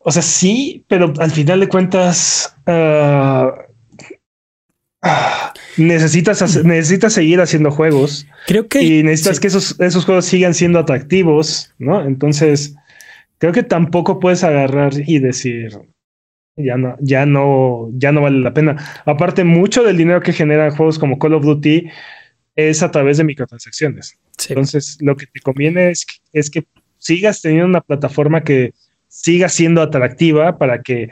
o sea, sí, pero al final de cuentas, ah, ah, necesitas, necesitas seguir haciendo juegos. Creo que. Y necesitas que esos, esos juegos sigan siendo atractivos, ¿no? Entonces, creo que tampoco puedes agarrar y decir. Ya no, ya no, ya no vale la pena. Aparte, mucho del dinero que generan juegos como Call of Duty es a través de microtransacciones. Entonces, lo que te conviene es, es que sigas teniendo una plataforma que siga siendo atractiva para que,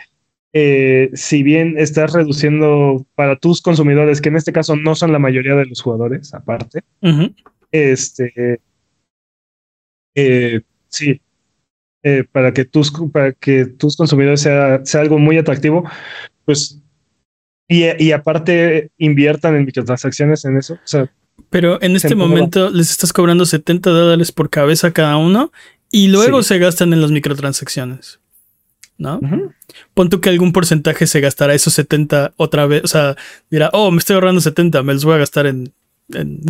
eh, si bien estás reduciendo para tus consumidores, que en este caso no son la mayoría de los jugadores, aparte, este, eh, sí, eh, para que tus, para que tus consumidores sea, sea algo muy atractivo, pues, y, y aparte inviertan en microtransacciones en eso. O sea, pero en este momento les estás cobrando 70 dólares por cabeza cada uno y luego se gastan en las microtransacciones. ¿No? Pon tú que algún porcentaje se gastará esos 70 otra vez. O sea, dirá, oh, me estoy ahorrando 70, me los voy a gastar en,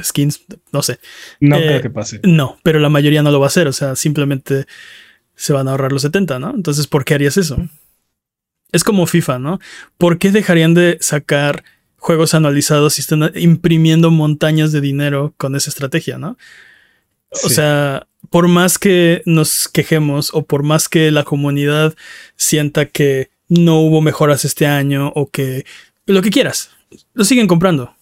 skins, no sé. No creo eh, que pase. No, pero la mayoría no lo va a hacer. O sea, simplemente se van a ahorrar los 70, ¿no? Entonces, ¿por qué harías eso? Es como FIFA, ¿no? ¿Por qué dejarían de sacar juegos anualizados si están imprimiendo montañas de dinero con esa estrategia, ¿no? O sea, por más que nos quejemos o por más que la comunidad sienta que no hubo mejoras este año o que lo que quieras, lo siguen comprando.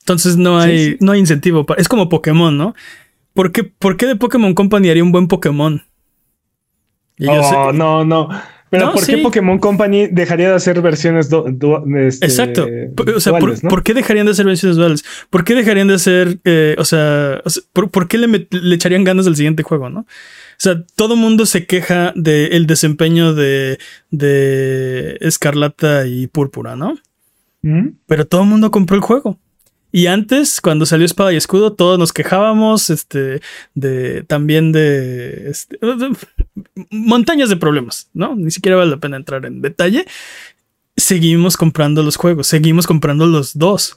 Entonces no hay, no hay incentivo. Para, es como Pokémon, ¿no? ¿Por qué, ¿Por qué de Pokémon Company haría un buen Pokémon? oh, no, no. Pero ¿por qué Pokémon Company dejaría de hacer versiones este, Exacto. O sea, por, qué dejarían de hacer versiones duales? ¿Por qué dejarían de hacer, eh, o sea, ¿por, qué le, echarían ganas del siguiente juego, no? O sea, todo mundo se queja del desempeño de, de Escarlata y Púrpura, ¿no? Pero todo el mundo compró el juego. Y antes, cuando salió Espada y Escudo, todos nos quejábamos, este, de, también de, este, montañas de problemas, ¿no? Ni siquiera vale la pena entrar en detalle. Seguimos comprando los juegos, seguimos comprando los dos.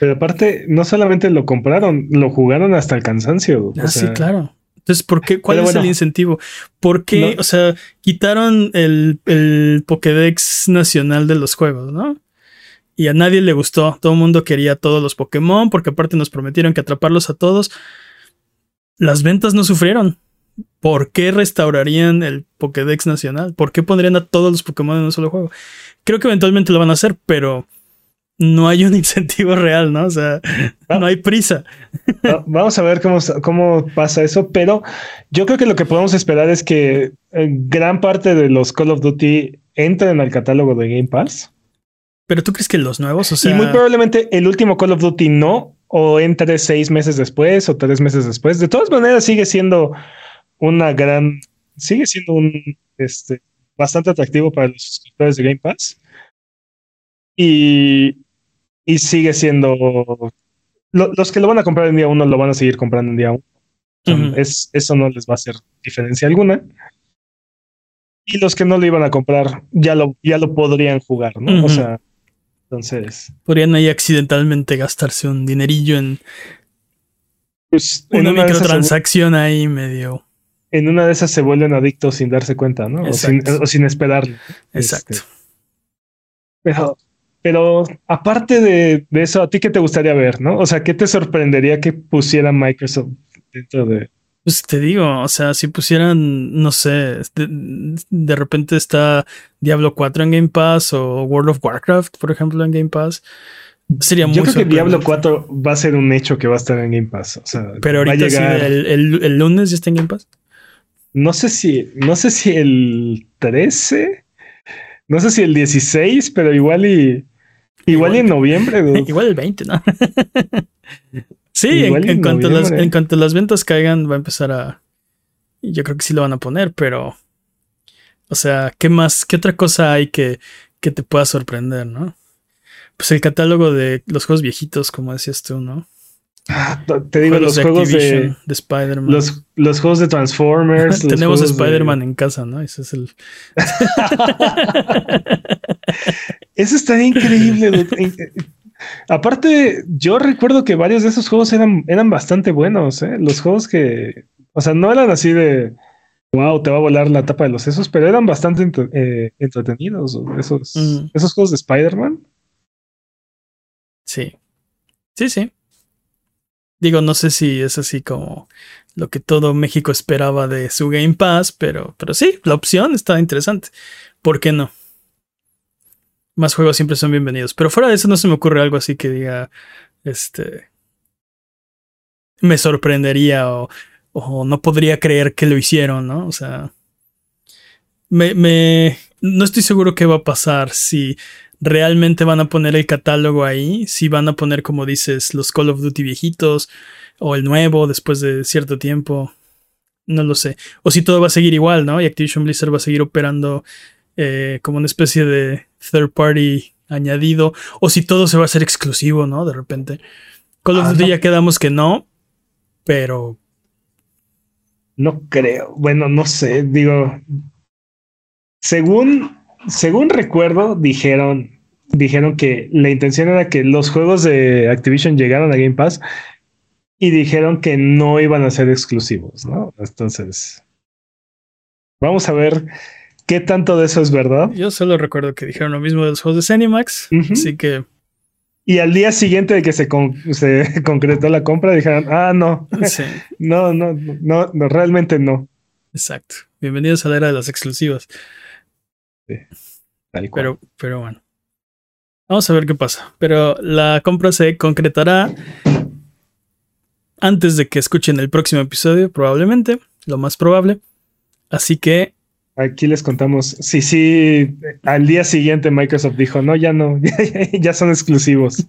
Pero aparte, no solamente lo compraron, lo jugaron hasta el cansancio. Ah, sí, claro. Entonces, ¿por qué? ¿Cuál es el incentivo? ¿Por qué? O sea, quitaron el, el Pokédex nacional de los juegos, ¿no? Y a nadie le gustó. Todo el mundo quería todos los Pokémon porque aparte nos prometieron que atraparlos a todos. Las ventas no sufrieron. ¿Por qué restaurarían el Pokédex nacional? ¿Por qué pondrían a todos los Pokémon en un solo juego? Creo que eventualmente lo van a hacer, pero no hay un incentivo real, ¿no? O sea, no hay prisa. Vamos a ver cómo, cómo pasa eso, pero yo creo que lo que podemos esperar es que eh, gran parte de los Call of Duty entren al catálogo de Game Pass. Pero tú crees que los nuevos, o sea. Y muy probablemente el último Call of Duty no, o entre seis meses después o tres meses después. De todas maneras, sigue siendo una gran. Sigue siendo un. Este, bastante atractivo para los suscriptores de Game Pass. Y. Y sigue siendo. los que lo van a comprar en día uno lo van a seguir comprando en día uno. es, eso no les va a hacer diferencia alguna. Y los que no lo iban a comprar ya lo, ya lo podrían jugar, ¿no? O sea, entonces. Podrían ahí accidentalmente gastarse un dinerillo en. Pues, una, microtransacción ahí medio. En una de esas se vuelven adictos sin darse cuenta, ¿no? O sin, o esperarlo. Exacto. Este, pero, pero aparte de, de, eso, ¿a ti qué te gustaría ver, no? O sea, ¿qué te sorprendería que pusiera Microsoft dentro de, pues te digo, o sea, si pusieran, no sé, de, repente está Diablo 4 en Game Pass o World of Warcraft, por ejemplo, en Game Pass. Sería Yo creo que Diablo 4 va a ser un hecho que va a estar en Game Pass. O sea, pero ahorita sí, el, lunes ya está en Game Pass. No sé si, no sé si el 13, no sé si el 16, pero igual y igual, y en noviembre. igual el 20, ¿no? Sí, en, cuanto las, en, cuanto las, ventas caigan, va a empezar a. Yo creo que sí lo van a poner, pero. O sea, ¿qué más? ¿Qué otra cosa hay que, que te pueda sorprender, no? Pues el catálogo de los juegos viejitos, como decías tú, ¿no? Ah, te digo, los juegos de, de Spider-Man. Los, los, juegos de Transformers. Tenemos Spider-Man en casa, ¿no? Ese es el. Eso está increíble. Aparte, yo recuerdo que varios de esos juegos eran, eran bastante buenos, ¿eh? Los juegos que, o sea, no eran así de, wow, te va a volar la tapa de los sesos, pero eran bastante eh, entretenidos esos, mm. esos juegos de Spider-Man. Sí. Sí, sí. Digo, no sé si es así como lo que todo México esperaba de su Game Pass, pero, pero sí, la opción está interesante. ¿Por qué no? Más juegos siempre son bienvenidos. Pero fuera de eso no se me ocurre algo así que diga, este, me sorprendería o, no podría creer que lo hicieron, ¿no? O sea, me, me, no estoy seguro qué va a pasar si realmente van a poner el catálogo ahí, si van a poner, como dices, los Call of Duty viejitos o el nuevo después de cierto tiempo. No lo sé. O si todo va a seguir igual, ¿no? Y Activision Blizzard va a seguir operando eh, como una especie de third party añadido. O si todo se va a hacer exclusivo, ¿no? De repente. Call of ah, Duty ya quedamos que no, pero... No creo. Bueno, no sé. Digo, según según recuerdo, dijeron, dijeron que la intención era que los juegos de Activision llegaran a Game Pass y dijeron que no iban a ser exclusivos, ¿no? Entonces, vamos a ver qué tanto de eso es verdad. Yo solo recuerdo que dijeron lo mismo de los juegos de Cinemax, así que... Y al día siguiente de que se, se concretó la compra, dijeron, ah, no, no, no, no, no, realmente no. Exacto. Bienvenidos a la era de las exclusivas. Pero, pero bueno. Vamos a ver qué pasa. Pero la compra se concretará antes de que escuchen el próximo episodio, probablemente, lo más probable. Así que. Aquí les contamos. Sí, sí, al día siguiente Microsoft dijo, no, ya no, ya son exclusivos.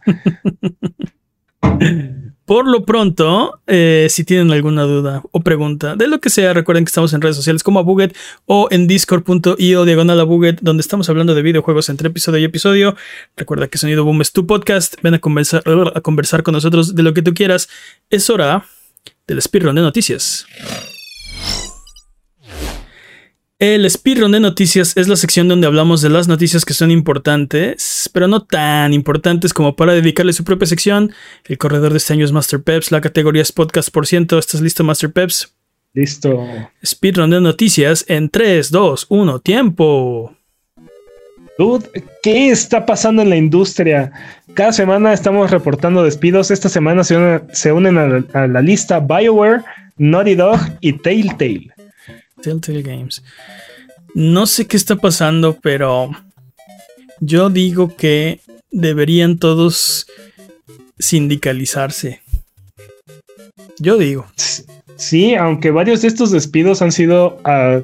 Por lo pronto, eh, si tienen alguna duda o pregunta de lo que sea, recuerden que estamos en redes sociales como Abuget o en discord.io diagonal Abuget, donde estamos hablando de videojuegos entre episodio y episodio. Recuerda que Sonido Boom es tu podcast. Ven a conversar, a conversar con nosotros de lo que tú quieras. Es hora del speedrun de noticias. El speedrun de noticias es la sección donde hablamos de las noticias que son importantes, pero no tan importantes como para dedicarle su propia sección. El corredor de este año es Master Peps, la categoría es podcast por ciento. ¿Estás listo, Master Peps? Listo. Speedrun de noticias en 3, 2, 1, tiempo. Dude, ¿qué está pasando en la industria? Cada semana estamos reportando despidos. Esta semana se, unen a la lista BioWare, Naughty Dog y Telltale. Telltale Games. No sé qué está pasando, pero yo digo que deberían todos sindicalizarse. Yo digo. Sí, aunque varios de estos despidos han sido a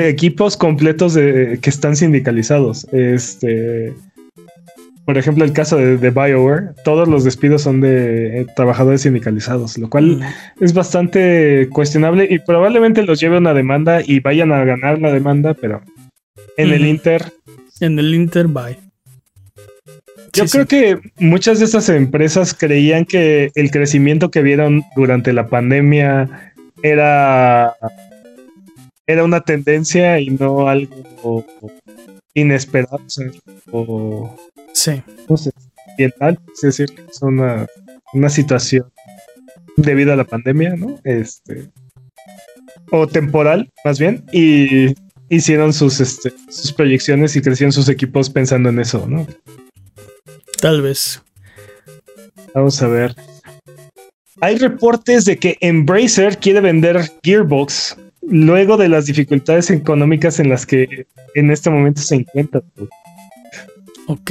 equipos completos de, que están sindicalizados. Este por ejemplo, el caso de, BioWare, todos los despidos son de eh, trabajadores sindicalizados, lo cual mm. es bastante cuestionable y probablemente los lleve a una demanda y vayan a ganar la demanda, pero en el Inter. En el Inter, bye. Yo creo que muchas de esas empresas creían que el crecimiento que vieron durante la pandemia era, era una tendencia y no algo inesperado. O, Sí. Ambiental, es decir, es una, una situación debido a la pandemia, ¿no? Este, o temporal, más bien, y hicieron sus, este, sus proyecciones y crecieron sus equipos pensando en eso, ¿no? Tal vez. Vamos a ver. Hay reportes de que Embracer quiere vender Gearbox luego de las dificultades económicas en las que en este momento se encuentra. Ok.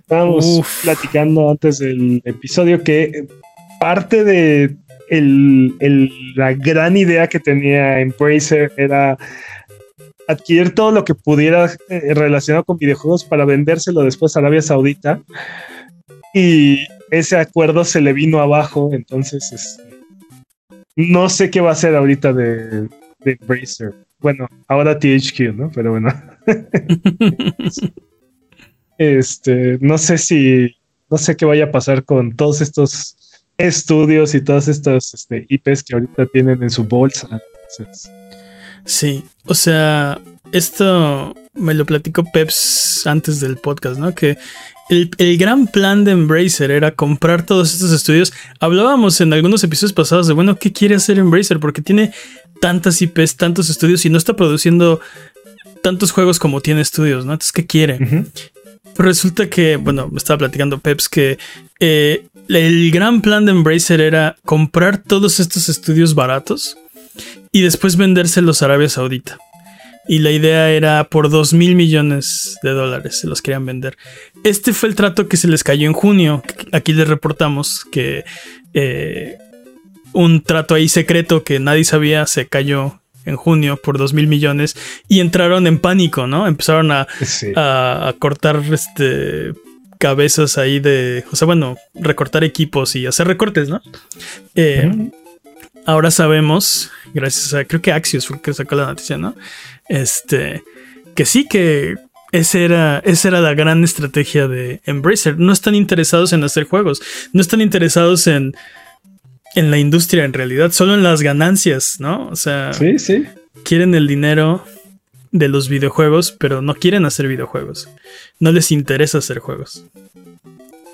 Estábamos platicando antes del episodio que parte de la gran idea que tenía Embracer era adquirir todo lo que pudiera eh, relacionado con videojuegos para vendérselo después a Arabia Saudita. Y ese acuerdo se le vino abajo, entonces este, no sé qué va a hacer ahorita de, de Embracer. Bueno, ahora THQ, ¿no? Pero bueno. Este, no sé si, no sé qué vaya a pasar con todos estos estudios y todas estas este, IPs que ahorita tienen en su bolsa. Sí, o sea, esto me lo platicó Peps antes del podcast, ¿no? Que el, gran plan de Embracer era comprar todos estos estudios. Hablábamos en algunos episodios pasados de, bueno, ¿qué quiere hacer Embracer? Porque tiene tantas IPs, tantos estudios y no está produciendo tantos juegos como tiene estudios, ¿no? Entonces, ¿qué quiere? Pero resulta que, bueno, me estaba platicando Peps que eh, el gran plan de Embracer era comprar todos estos estudios baratos y después vendérselos a Arabia Saudita y la idea era por 2 mil millones de dólares se los querían vender. Este fue el trato que se les cayó en junio. Aquí les reportamos que eh, un trato ahí secreto que nadie sabía se cayó en junio por 2 mil millones y entraron en pánico, ¿no? Empezaron a, a, cortar este cabezas ahí de, o sea, bueno, recortar equipos y hacer recortes, ¿no? Eh, ahora sabemos, gracias a, creo que Axios fue el que sacó la noticia, ¿no? Este, que sí que esa era, esa era la gran estrategia de Embracer. No están interesados en hacer juegos, no están interesados en, en la industria en realidad, solo en las ganancias, ¿no? O sea, sí, sí. quieren el dinero de los videojuegos, pero no quieren hacer videojuegos. No les interesa hacer juegos.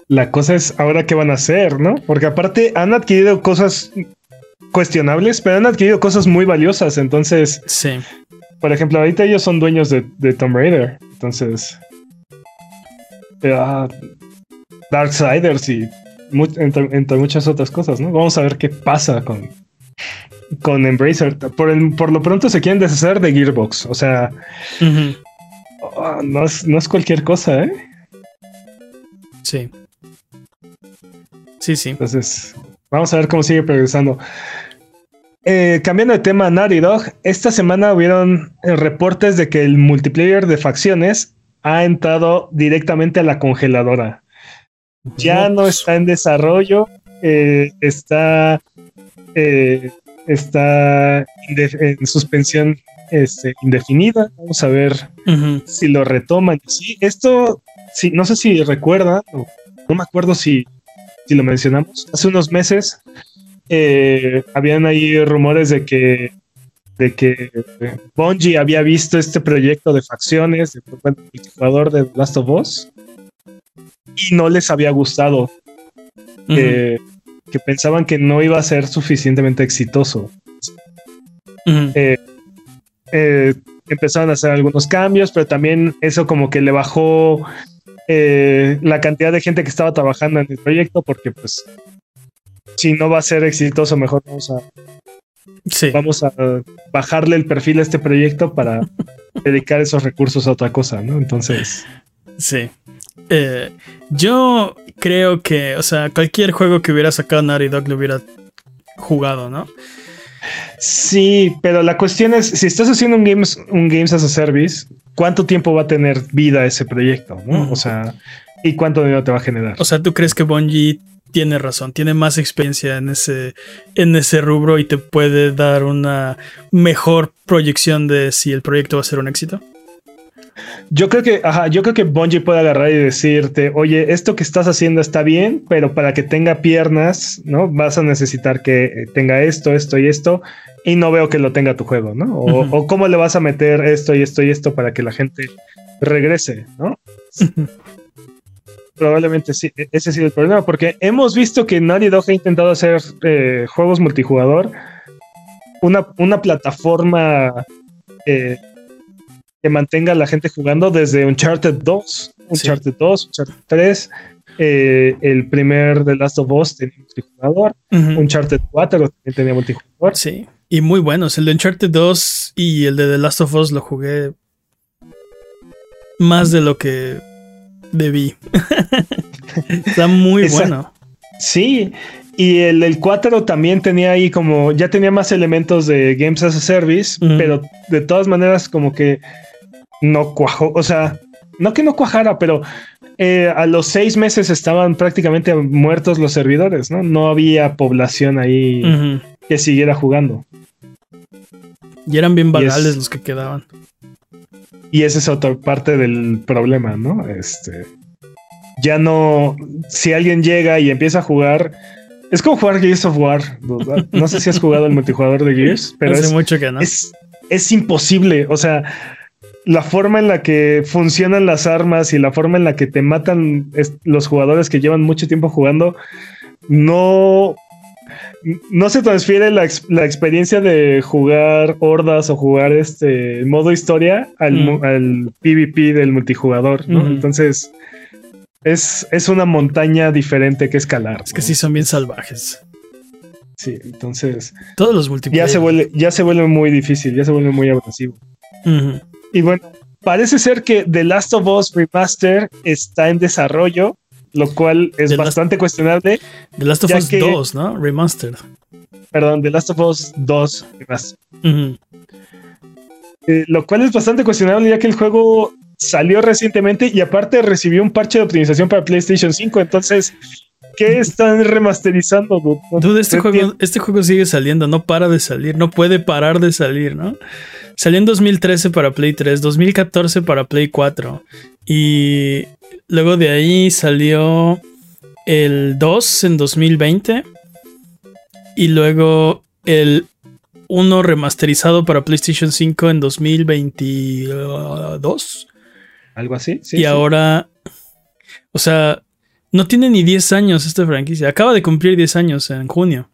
La cosa es ahora qué van a hacer, ¿no? Porque aparte han adquirido cosas cuestionables, pero han adquirido cosas muy valiosas, entonces... Sí por ejemplo, ahorita ellos son dueños de, Tomb Raider. Entonces. Uh, Darksiders y entre, muchas otras cosas, ¿no? Vamos a ver qué pasa con, con Embracer. Por, por lo pronto se quieren deshacer de Gearbox. O sea. Ah, no, es, no es cualquier cosa, ¿eh? Sí. Sí, sí. Entonces, vamos a ver cómo sigue progresando. Eh, cambiando de tema, Naughty Dog, esta semana hubieron eh, reportes de que el multiplayer de facciones ha entrado directamente a la congeladora. Ya no está en desarrollo, eh, está, está en suspensión este, indefinida. Vamos a ver si lo retoman. Sí, esto, sí, no sé si recuerda, no me acuerdo si, si lo mencionamos. Hace unos meses eh, habían ahí rumores de que de que Bungie había visto este proyecto de facciones de multijugador de Last of Us y no les había gustado. que pensaban que no iba a ser suficientemente exitoso. Eh, eh, empezaron a hacer algunos cambios, pero también eso como que le bajó la cantidad de gente que estaba trabajando en el proyecto porque pues si no va a ser exitoso, mejor vamos a, vamos a bajarle el perfil a este proyecto para dedicar esos recursos a otra cosa, ¿no? Entonces. Sí. Eh, yo creo que, o sea, cualquier juego que hubiera sacado Naughty Dog lo hubiera jugado, ¿no? Sí, pero la cuestión es, si estás haciendo un Games, un games as a Service, ¿cuánto tiempo va a tener vida ese proyecto? ¿no? O sea, ¿y cuánto dinero te va a generar? O sea, ¿tú crees que Bungie tiene razón, tiene más experiencia en ese, en ese rubro y te puede dar una mejor proyección de si el proyecto va a ser un éxito. Yo creo que, ajá, yo creo que Bungie puede agarrar y decirte, oye, esto que estás haciendo está bien, pero para que tenga piernas, ¿no? Vas a necesitar que tenga esto, esto y esto, y no veo que lo tenga tu juego, ¿no? O, o cómo le vas a meter esto y esto y esto para que la gente regrese, ¿no? probablemente sí, e-, ese ha sido el problema, porque hemos visto que Naughty Dog ha intentado hacer eh, juegos multijugador, una, una plataforma eh, que mantenga a la gente jugando desde Uncharted 2, Uncharted 2, Uncharted 3, eh, el primer The Last of Us tenía multijugador, Uncharted 4 también tenía multijugador. Sí, y muy buenos, el de Uncharted 2 y el de The Last of Us lo jugué más de lo que debí. Está muy bueno. Sí, y el, el 4 también tenía ahí como, ya tenía más elementos de Games as a Service, pero de todas maneras como que no cuajó, o sea, no que no cuajara, pero eh, a los seis meses estaban prácticamente muertos los servidores, ¿no? No había población ahí que siguiera jugando. Y eran bien bagales los que quedaban. Y esa es otra parte del problema, ¿no? Este. Ya no. Si alguien llega y empieza a jugar. Es como jugar Gears of War. No, sé si has jugado el multijugador de Gears, pero Hace es, mucho que no. Es, es imposible. O sea, la forma en la que funcionan las armas y la forma en la que te matan los jugadores que llevan mucho tiempo jugando, no, no se transfiere la, experiencia de jugar hordas o jugar este modo historia al, mm. PvP del multijugador, Entonces es, es, una montaña diferente que escalar. Es que sí son bien salvajes. Sí, entonces. Todos los multijugadores. Ya se vuelve, ya se vuelve muy difícil, ya se vuelve muy abrasivo. Y bueno, parece ser que The Last of Us Remaster está en desarrollo, lo cual es bastante cuestionable. The Last of Us 2, ¿no? Remastered. Perdón, The Last of Us 2 Remastered. Eh, lo cual es bastante cuestionable ya que el juego salió recientemente y aparte recibió un parche de optimización para PlayStation 5, entonces ¿Qué están remasterizando, dude? este, juego, este juego sigue saliendo, no para de salir, no puede parar de salir, ¿no? Salió en 2013 para Play 3, 2014 para Play 4. Y luego de ahí salió el 2 en 2020. Y luego el 1 remasterizado para PlayStation 5 en 2022. Algo así. Sí, y ahora, o sea, no tiene ni 10 años esta franquicia. Acaba de cumplir 10 años en junio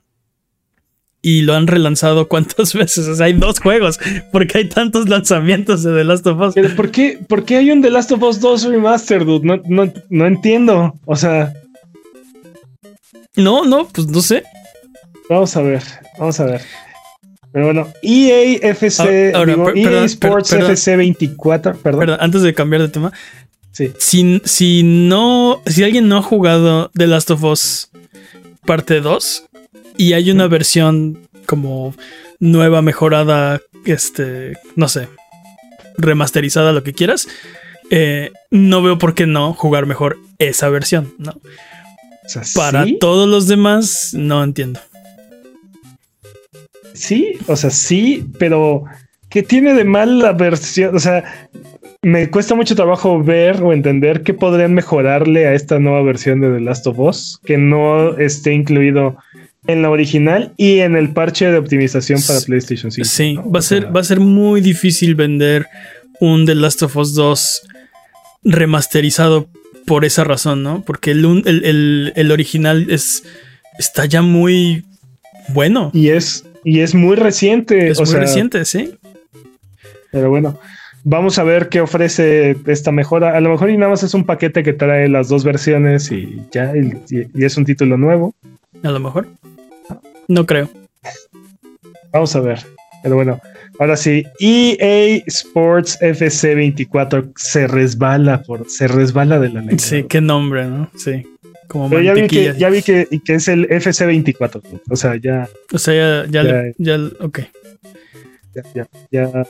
y lo han relanzado cuántas veces. O sea, hay dos juegos. porque hay tantos lanzamientos de The Last of Us? ¿por qué, ¿Por qué hay un The Last of Us 2 Remastered, dude? No, entiendo. O sea. No, no, pues no sé. Vamos a ver, vamos a ver. Pero bueno, EA FC, EA Sports FC 24, perdón. Antes de cambiar de tema. Sí. Si, si no, si alguien no ha jugado The Last of Us parte 2, y hay una versión como nueva, mejorada, este, no sé, remasterizada, lo que quieras. Eh, no veo por qué no jugar mejor esa versión, ¿no? Para todos los demás, no entiendo. Sí, o sea, sí, pero ¿qué tiene de mal la versión? O sea, me cuesta mucho trabajo ver o entender qué podrían mejorarle a esta nueva versión de The Last of Us que no esté incluido en la original y en el parche de optimización para PlayStation 5. Sí, va, a ser, va a ser muy difícil vender un The Last of Us 2 remasterizado por esa razón, ¿no? Porque el, original es, está ya muy bueno. Y es, y es muy reciente. Es muy reciente, sí. Pero bueno, vamos a ver qué ofrece esta mejora. A lo mejor y nada más es un paquete que trae las dos versiones y ya, y es un título nuevo. A lo mejor. No creo. Vamos a ver. Pero bueno, ahora sí, EA Sports FC 24 se resbala por, se resbala de la ley. Sí, qué nombre, ¿no? Sí. Como Pero ya vi que, ya vi que, que, es el FC 24. O sea, ya. O sea, ya, ya, ya. Ya, ya, ya,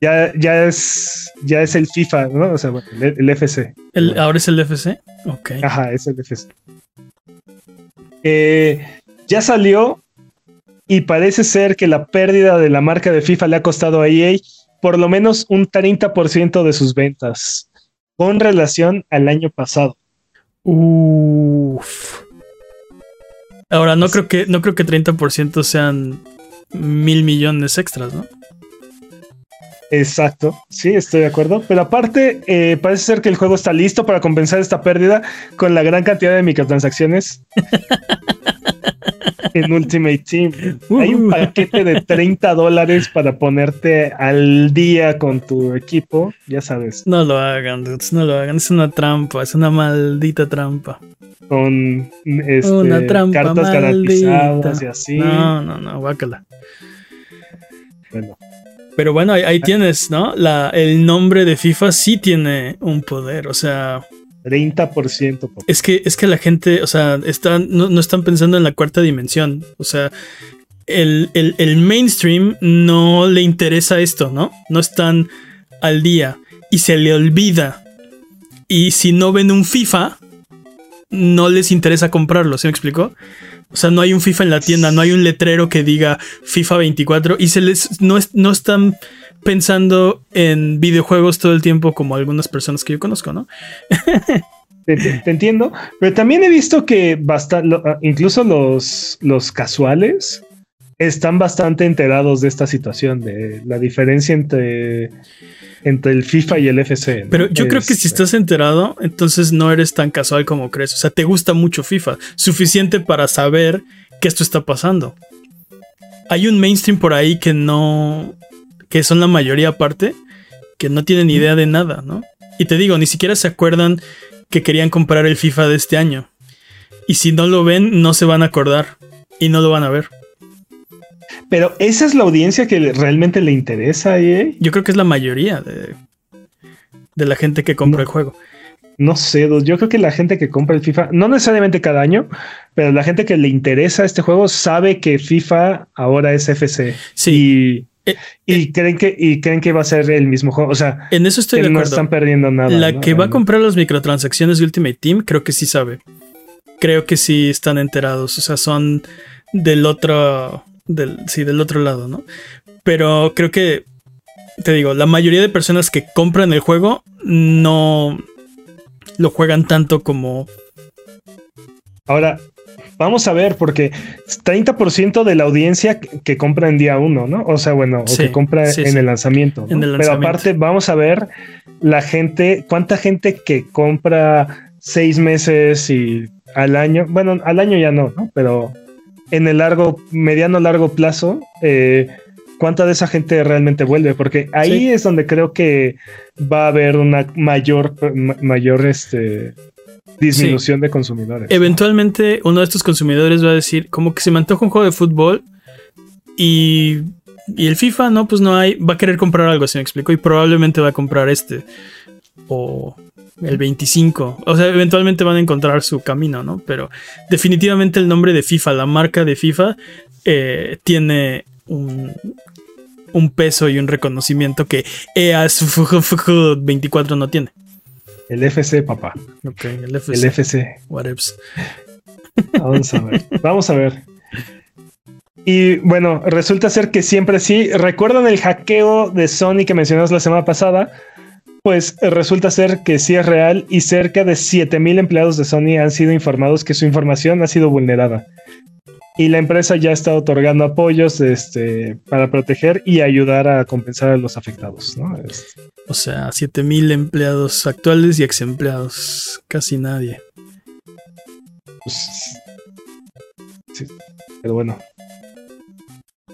ya, ya es, ya es el FIFA, ¿no? O sea, bueno, el, FC. ¿El, ¿Ahora es el FC? Ok. Ajá, es el FC. Eh, ya salió y parece ser que la pérdida de la marca de FIFA le ha costado a EA por lo menos un 30% de sus ventas con relación al año pasado. Uf. Ahora, no creo que, no creo que 30% sean mil millones extras, ¿no? Exacto, sí, estoy de acuerdo. Pero aparte, eh, parece ser que el juego está listo para compensar esta pérdida con la gran cantidad de microtransacciones. en Ultimate Team. Hay un uh. paquete de 30 dólares para ponerte al día con tu equipo, ya sabes. No lo hagan, dudes, no lo hagan. Es una trampa, es una maldita trampa. Con este, cartas garantizadas y así. No, no, no, guácala. Bueno. Pero bueno, ahí, tienes, ¿no? La, el nombre de FIFA sí tiene un poder, o sea, 30%. Es que, es que la gente, o sea, no, están pensando en la cuarta dimensión. O sea, el, mainstream no le interesa esto, ¿no? No están al día y se le olvida. Y si no ven un FIFA, no les interesa comprarlo, ¿se me explicó? O sea, no hay un FIFA en la tienda, no hay un letrero que diga FIFA 24 y se les no, no están pensando en videojuegos todo el tiempo como algunas personas que yo conozco, ¿no? te, entiendo, pero también he visto que basta, ah, incluso los, los casuales están bastante enterados de esta situación, de la diferencia entre, entre el FIFA y el FC. Pero yo creo que si este estás enterado, entonces no eres tan casual como crees. O sea, te gusta mucho FIFA, suficiente para saber que esto está pasando. Hay un mainstream por ahí que no, que son la mayoría aparte, que no tienen idea de nada, ¿no? Y te digo, ni siquiera se acuerdan que querían comprar el FIFA de este año. Y si no lo ven, no se van a acordar y no lo van a ver. Pero esa es la audiencia que realmente le interesa, ¿eh? Yo creo que es la mayoría de, de la gente que compra el juego. No sé, yo creo que la gente que compra el FIFA, no necesariamente cada año, pero la gente que le interesa este juego sabe que FIFA ahora es FC. Sí. Y, eh, eh, creen que y creen que va a ser el mismo juego. O sea, en eso estoy de acuerdo. No están perdiendo nada. La que va a comprar las microtransacciones de Ultimate Team, creo que sí sabe. Creo que sí están enterados. O sea, son del otro del, sí, del otro lado, ¿no? Pero creo que, te digo, la mayoría de personas que compran el juego no lo juegan tanto como... Ahora, vamos a ver, porque 30% de la audiencia que compra en día uno, ¿no? O sea, bueno, o que compra en, El lanzamiento, Pero aparte, vamos a ver la gente, cuánta gente que compra seis meses y al año, bueno, al año ya no, ¿no? Pero en el largo, mediano largo plazo, eh, cuánta de esa gente realmente vuelve, porque ahí es donde creo que va a haber una mayor, mayor este, disminución de consumidores. Eventualmente uno de estos consumidores va a decir, como que se me antoja un juego de fútbol y, y el FIFA, no, pues no hay, va a querer comprar algo, se me explico, y probablemente va a comprar este. O, el 25. O sea, eventualmente van a encontrar su camino, ¿no? Pero definitivamente el nombre de FIFA, la marca de FIFA, eh, tiene un, un, peso y un reconocimiento que EA 24 no tiene. El FC, papá. Ok, el FC. El FC. Vamos a ver. Vamos a ver. Y bueno, resulta ser que siempre sí. ¿Recuerdan el hackeo de Sony que mencionamos la semana pasada? Pues resulta ser que sí es real y cerca de 7000 empleados de Sony han sido informados que su información ha sido vulnerada. Y la empresa ya está otorgando apoyos este, para proteger y ayudar a compensar a los afectados. Este. O sea, 7000 empleados actuales y ex empleados. Casi nadie. Pues, sí, pero bueno,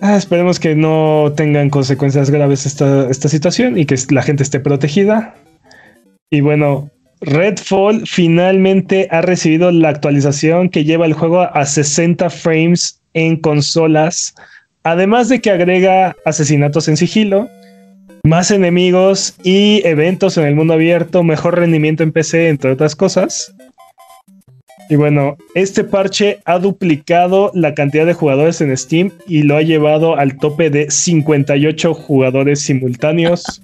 Ah, esperemos que no tengan consecuencias graves esta, esta situación y que la gente esté protegida. Y bueno, Redfall finalmente ha recibido la actualización que lleva el juego a 60 frames en consolas, además de que agrega asesinatos en sigilo, más enemigos y eventos en el mundo abierto, mejor rendimiento en PC, entre otras cosas. Y bueno, este parche ha duplicado la cantidad de jugadores en Steam y lo ha llevado al tope de 58 jugadores simultáneos.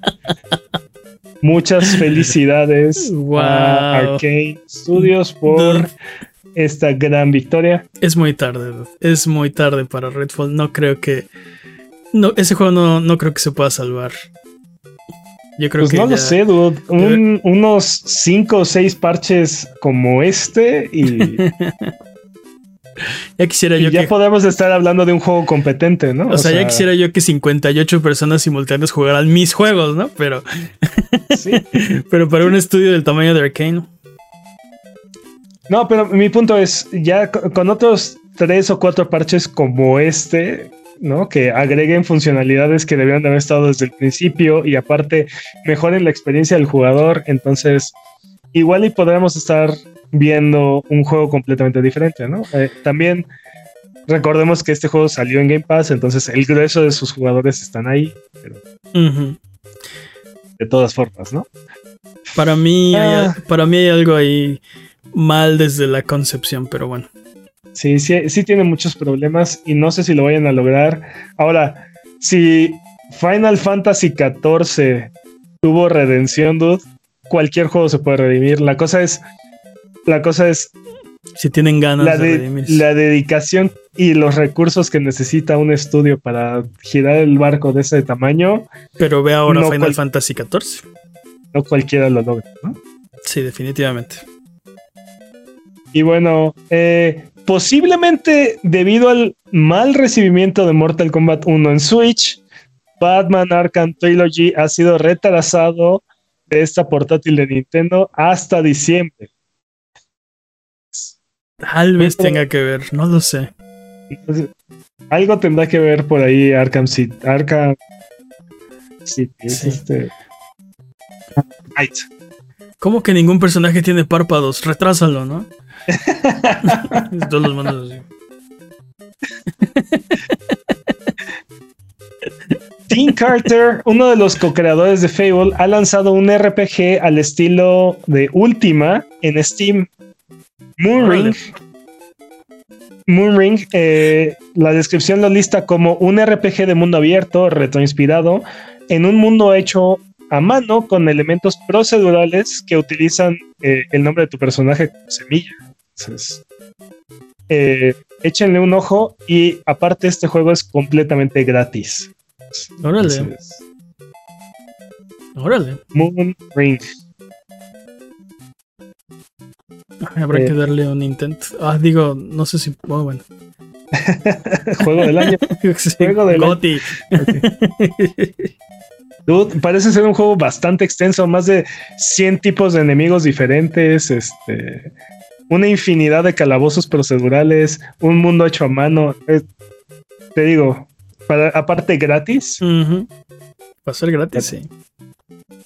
Muchas felicidades a Arcane Studios por esta gran victoria. Es muy tarde, es muy tarde para Redfall. No creo que. No, ese juego no, no creo que se pueda salvar. Yo creo pues que no lo sé, dude. unos cinco o seis parches como este y. ya quisiera yo ya podemos estar hablando de un juego competente, ¿no? O, sea, ya quisiera yo que 58 personas simultáneas jugaran mis juegos, ¿no? Pero. sí. pero para un estudio del tamaño de Arcane. No, pero mi punto es, ya con otros tres o cuatro parches como este, ¿no? Que agreguen funcionalidades que debían de haber estado desde el principio y aparte mejoren la experiencia del jugador. Entonces, igual y podremos estar viendo un juego completamente diferente, ¿no? Eh, también recordemos que este juego salió en Game Pass, entonces el grueso de sus jugadores están ahí, pero de todas formas, ¿no? Para mí, ah. para mí hay algo ahí mal desde la concepción, pero bueno. Sí, sí, sí tiene muchos problemas y no sé si lo vayan a lograr. Ahora, si Final Fantasy XIV tuvo redención, dude, cualquier juego se puede redimir. La cosa es, la cosa es si tienen ganas la de, redimir. La dedicación y los recursos que necesita un estudio para girar el barco de ese tamaño. Pero ve ahora Final Fantasy XIV. No cualquiera lo logra, ¿no? Sí, definitivamente. Y bueno, eh, posiblemente debido al mal recibimiento de Mortal Kombat 1 en Switch, Batman Arkham Trilogy ha sido retrasado de esta portátil de Nintendo hasta diciembre. Tal vez tenga que ver, no lo sé. algo tendrá que ver por ahí Arkham City. Arkham City es este. ¿Cómo que ningún personaje tiene párpados? Retrásalo, ¿no? Todos los manos así. Tim Carter, uno de los co-creadores de Fable, ha lanzado un RPG al estilo de Ultima en Steam. Moonring. Moonring, eh, la descripción lo lista como un RPG de mundo abierto, retroinspirado, en un mundo hecho a mano con elementos procedurales que utilizan eh, el nombre de tu personaje como semilla. Entonces, eh, échenle un ojo y aparte este juego es completamente gratis. Órale. Órale. Moon Ring. Habrá que eh. darle un intento. Ah, digo, no sé si. Oh, bueno. Juego del año. Juego del Goti. parece ser un juego bastante extenso, más de 100 tipos de enemigos diferentes, este, una infinidad de calabozos procedurales, un mundo hecho a mano. Eh, te digo, para, aparte gratis. Va a ser gratis, sí.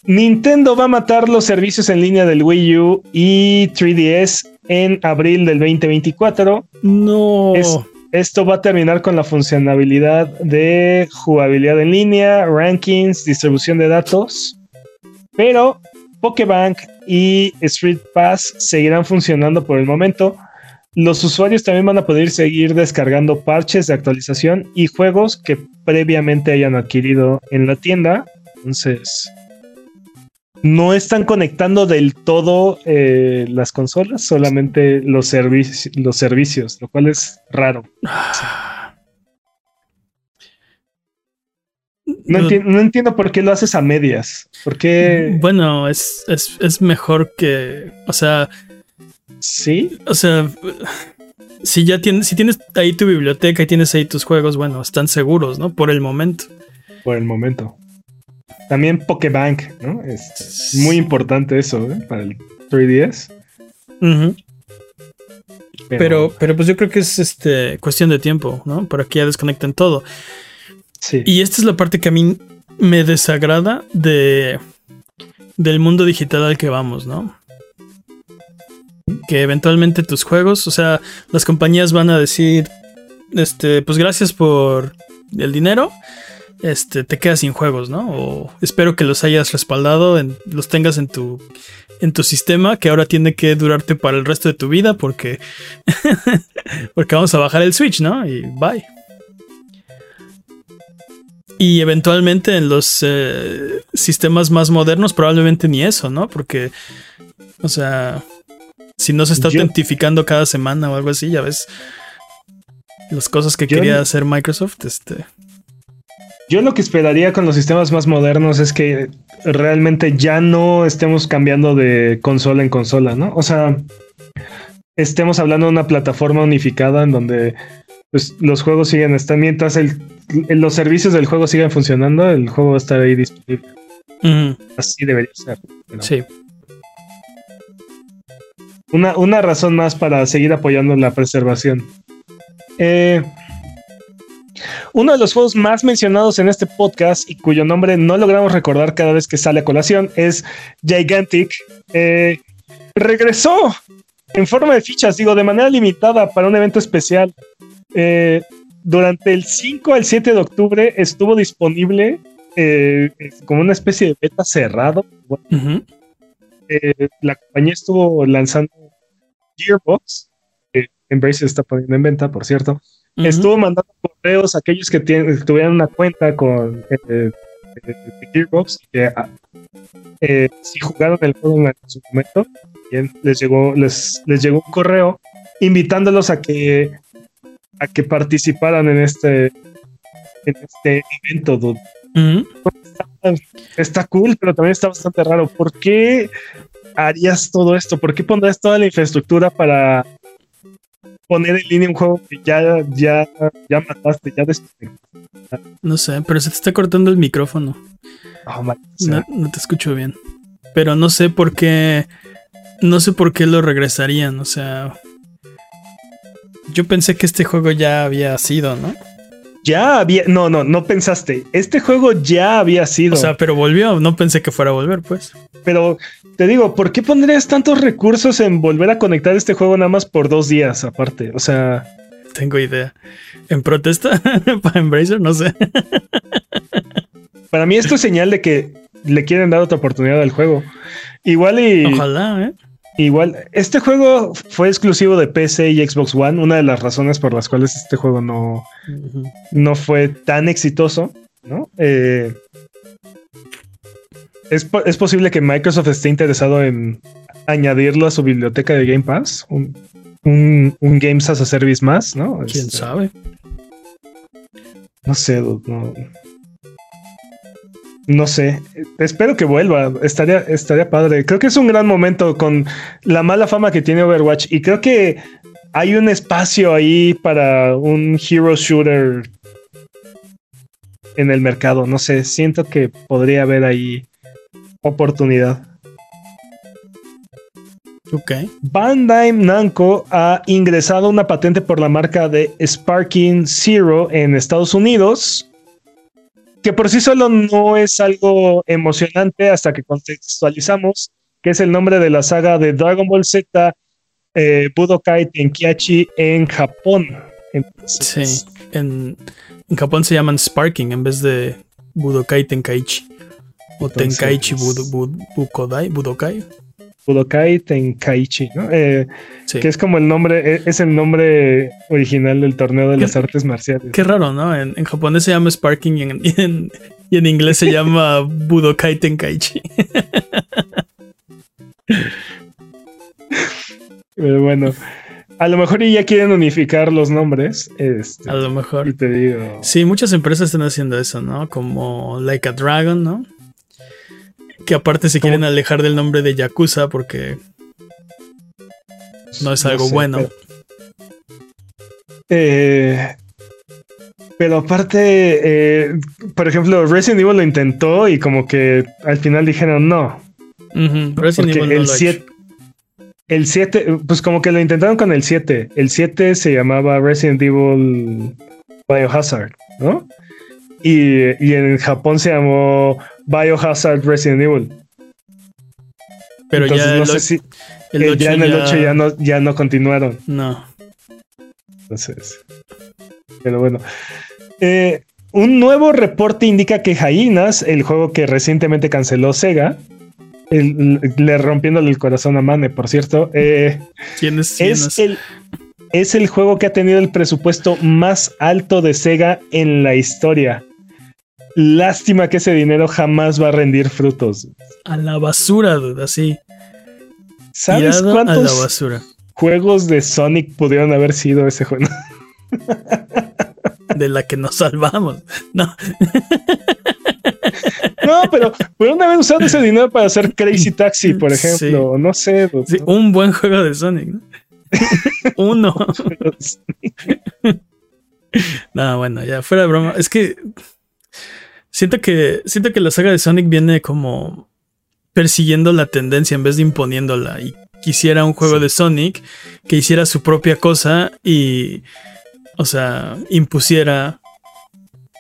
Nintendo va a matar los servicios en línea del Wii U y 3DS en abril del 2024. No. esto va a terminar con la funcionalidad de jugabilidad en línea, rankings, distribución de datos. Pero Pokebank y Street Pass seguirán funcionando por el momento. Los usuarios también van a poder seguir descargando parches de actualización y juegos que previamente hayan adquirido en la tienda. Entonces, no están conectando del todo eh, las consolas, solamente los, los servicios, lo cual es raro. No, entiendo por qué lo haces a medias. Porque. Bueno, es, es, mejor que. O sea. Sí. O sea. Si ya tienes, si tienes ahí tu biblioteca y tienes ahí tus juegos, bueno, están seguros, ¿no? Por el momento. Por el momento. También Pokebank, ¿no? Es muy importante eso, ¿eh? Para el 3DS. pero, pero, pues yo creo que es este cuestión de tiempo, ¿no? Para que ya desconecten todo. Y esta es la parte que a mí me desagrada de del mundo digital al que vamos, ¿no? Que eventualmente tus juegos, o sea, las compañías van a decir, este, pues gracias por el dinero, este, te quedas sin juegos, ¿no? O espero que los hayas respaldado, los tengas en tu, en tu sistema, que ahora tiene que durarte para el resto de tu vida porque, porque vamos a bajar el Switch, ¿no? Y bye. Y eventualmente en los eh, sistemas más modernos probablemente ni eso, ¿no? Porque, o sea, si no se está autentificando cada semana o algo así, ya ves las cosas que quería hacer Microsoft, este... Yo lo que esperaría con los sistemas más modernos es que realmente ya no estemos cambiando de consola en consola, ¿no? O sea, estemos hablando de una plataforma unificada en donde pues, los juegos siguen estando, mientras el, los servicios del juego sigan funcionando, el juego va a estar ahí disponible. Así debería ser. Sí. Una, una, razón más para seguir apoyando la preservación. Eh, uno de los juegos más mencionados en este podcast y cuyo nombre no logramos recordar cada vez que sale a colación es Gigantic. Eh, regresó en forma de fichas, digo, de manera limitada para un evento especial. Eh, durante el 5 al 7 de octubre estuvo disponible eh, como una especie de beta cerrado. Eh, la compañía estuvo lanzando Gearbox, que Embrace está poniendo en venta, por cierto. Estuvo mandando correos a aquellos que, tuvieran una cuenta con Gearbox que ah, si jugaron el juego en su momento, les llegó, les, les llegó un correo invitándolos a que a que participaran en este, en este evento, está, cool, pero también está bastante raro. ¿Por qué harías todo esto? ¿Por qué pondrías toda la infraestructura para poner en línea un juego que ya, ya, ya mataste, ya No sé, pero se te está cortando el micrófono. Oh, no, no, te escucho bien. Pero no sé por qué. No sé por qué lo regresarían. O sea. Yo pensé que este juego ya había sido, ¿no? Ya había. No, no, no pensaste. Este juego ya había sido. O sea, pero volvió. No pensé que fuera a volver, pues. Pero te digo, ¿por qué pondrías tantos recursos en volver a conectar este juego nada más por dos días aparte? O sea. Tengo idea. ¿En protesta? ¿Para Embracer? No sé. Para mí esto es señal de que le quieren dar otra oportunidad al juego. Igual y... Ojalá, ¿eh? Igual, este juego fue exclusivo de PC y Xbox One, una de las razones por las cuales este juego no, no fue tan exitoso, ¿no? Eh, es, posible que Microsoft esté interesado en añadirlo a su biblioteca de Game Pass, un, un, Games as a Service más, ¿no? ¿Quién este, sabe? No sé, no, no sé, espero que vuelva, estaría, estaría padre. Creo que es un gran momento con la mala fama que tiene Overwatch y creo que hay un espacio ahí para un hero shooter en el mercado. No sé, siento que podría haber ahí oportunidad. Ok. Bandai Namco ha ingresado una patente por la marca de Sparking Zero en Estados Unidos que por sí solo no es algo emocionante hasta que contextualizamos que es el nombre de la saga de Dragon Ball Z eh, Budokai Tenkaichi en Japón. sí, en, Japón se llaman Sparking en vez de Budokai Tenkaichi. O Tenkaichi Budokai. Budokai. Budokai Tenkaichi, ¿no? Eh, que es como el nombre, e, es el nombre original del torneo de las artes marciales. Qué raro, ¿no? En, japonés se llama Sparking y en, y en, inglés se llama Budokai Tenkaichi. Pero bueno, a lo mejor ya quieren unificar los nombres. Este, a lo mejor. Y te digo. Sí, muchas empresas están haciendo eso, ¿no? Como Like a Dragon, ¿no? Que aparte se quieren alejar del nombre de Yakuza porque no es algo bueno. Pero, eh, pero aparte, eh, por ejemplo, Resident Evil lo intentó y como que al final dijeron no. Resident Evil el 7, el 7, pues como que lo intentaron con el 7. El 7 se llamaba Resident Evil Biohazard, ¿no? Y, y en Japón se llamó Biohazard Resident Evil. Pero ya no sé si eh, ya en el 8 ya... no, ya no continuaron. No. Entonces. Pero bueno. Eh, un nuevo reporte indica que Jainas, el juego que recientemente canceló Sega, le rompiéndole el corazón a Mane, por cierto. Eh, ¿Quién es? es, el, es el juego que ha tenido el presupuesto más alto de Sega en la historia. Lástima que ese dinero jamás va a rendir frutos. A la basura, dude, así. ¿Sabes cuántos juegos de Sonic pudieron haber sido ese juego? de la que nos salvamos. No. No, pero pudieron haber usado ese dinero para hacer Crazy Taxi, por ejemplo. No sé. un buen juego de Sonic. Uno. no, bueno, ya fuera de broma. Es que Siento que, siento que la saga de Sonic viene como persiguiendo la tendencia en vez de imponiéndola. Y quisiera un juego de Sonic que hiciera su propia cosa y, o sea, impusiera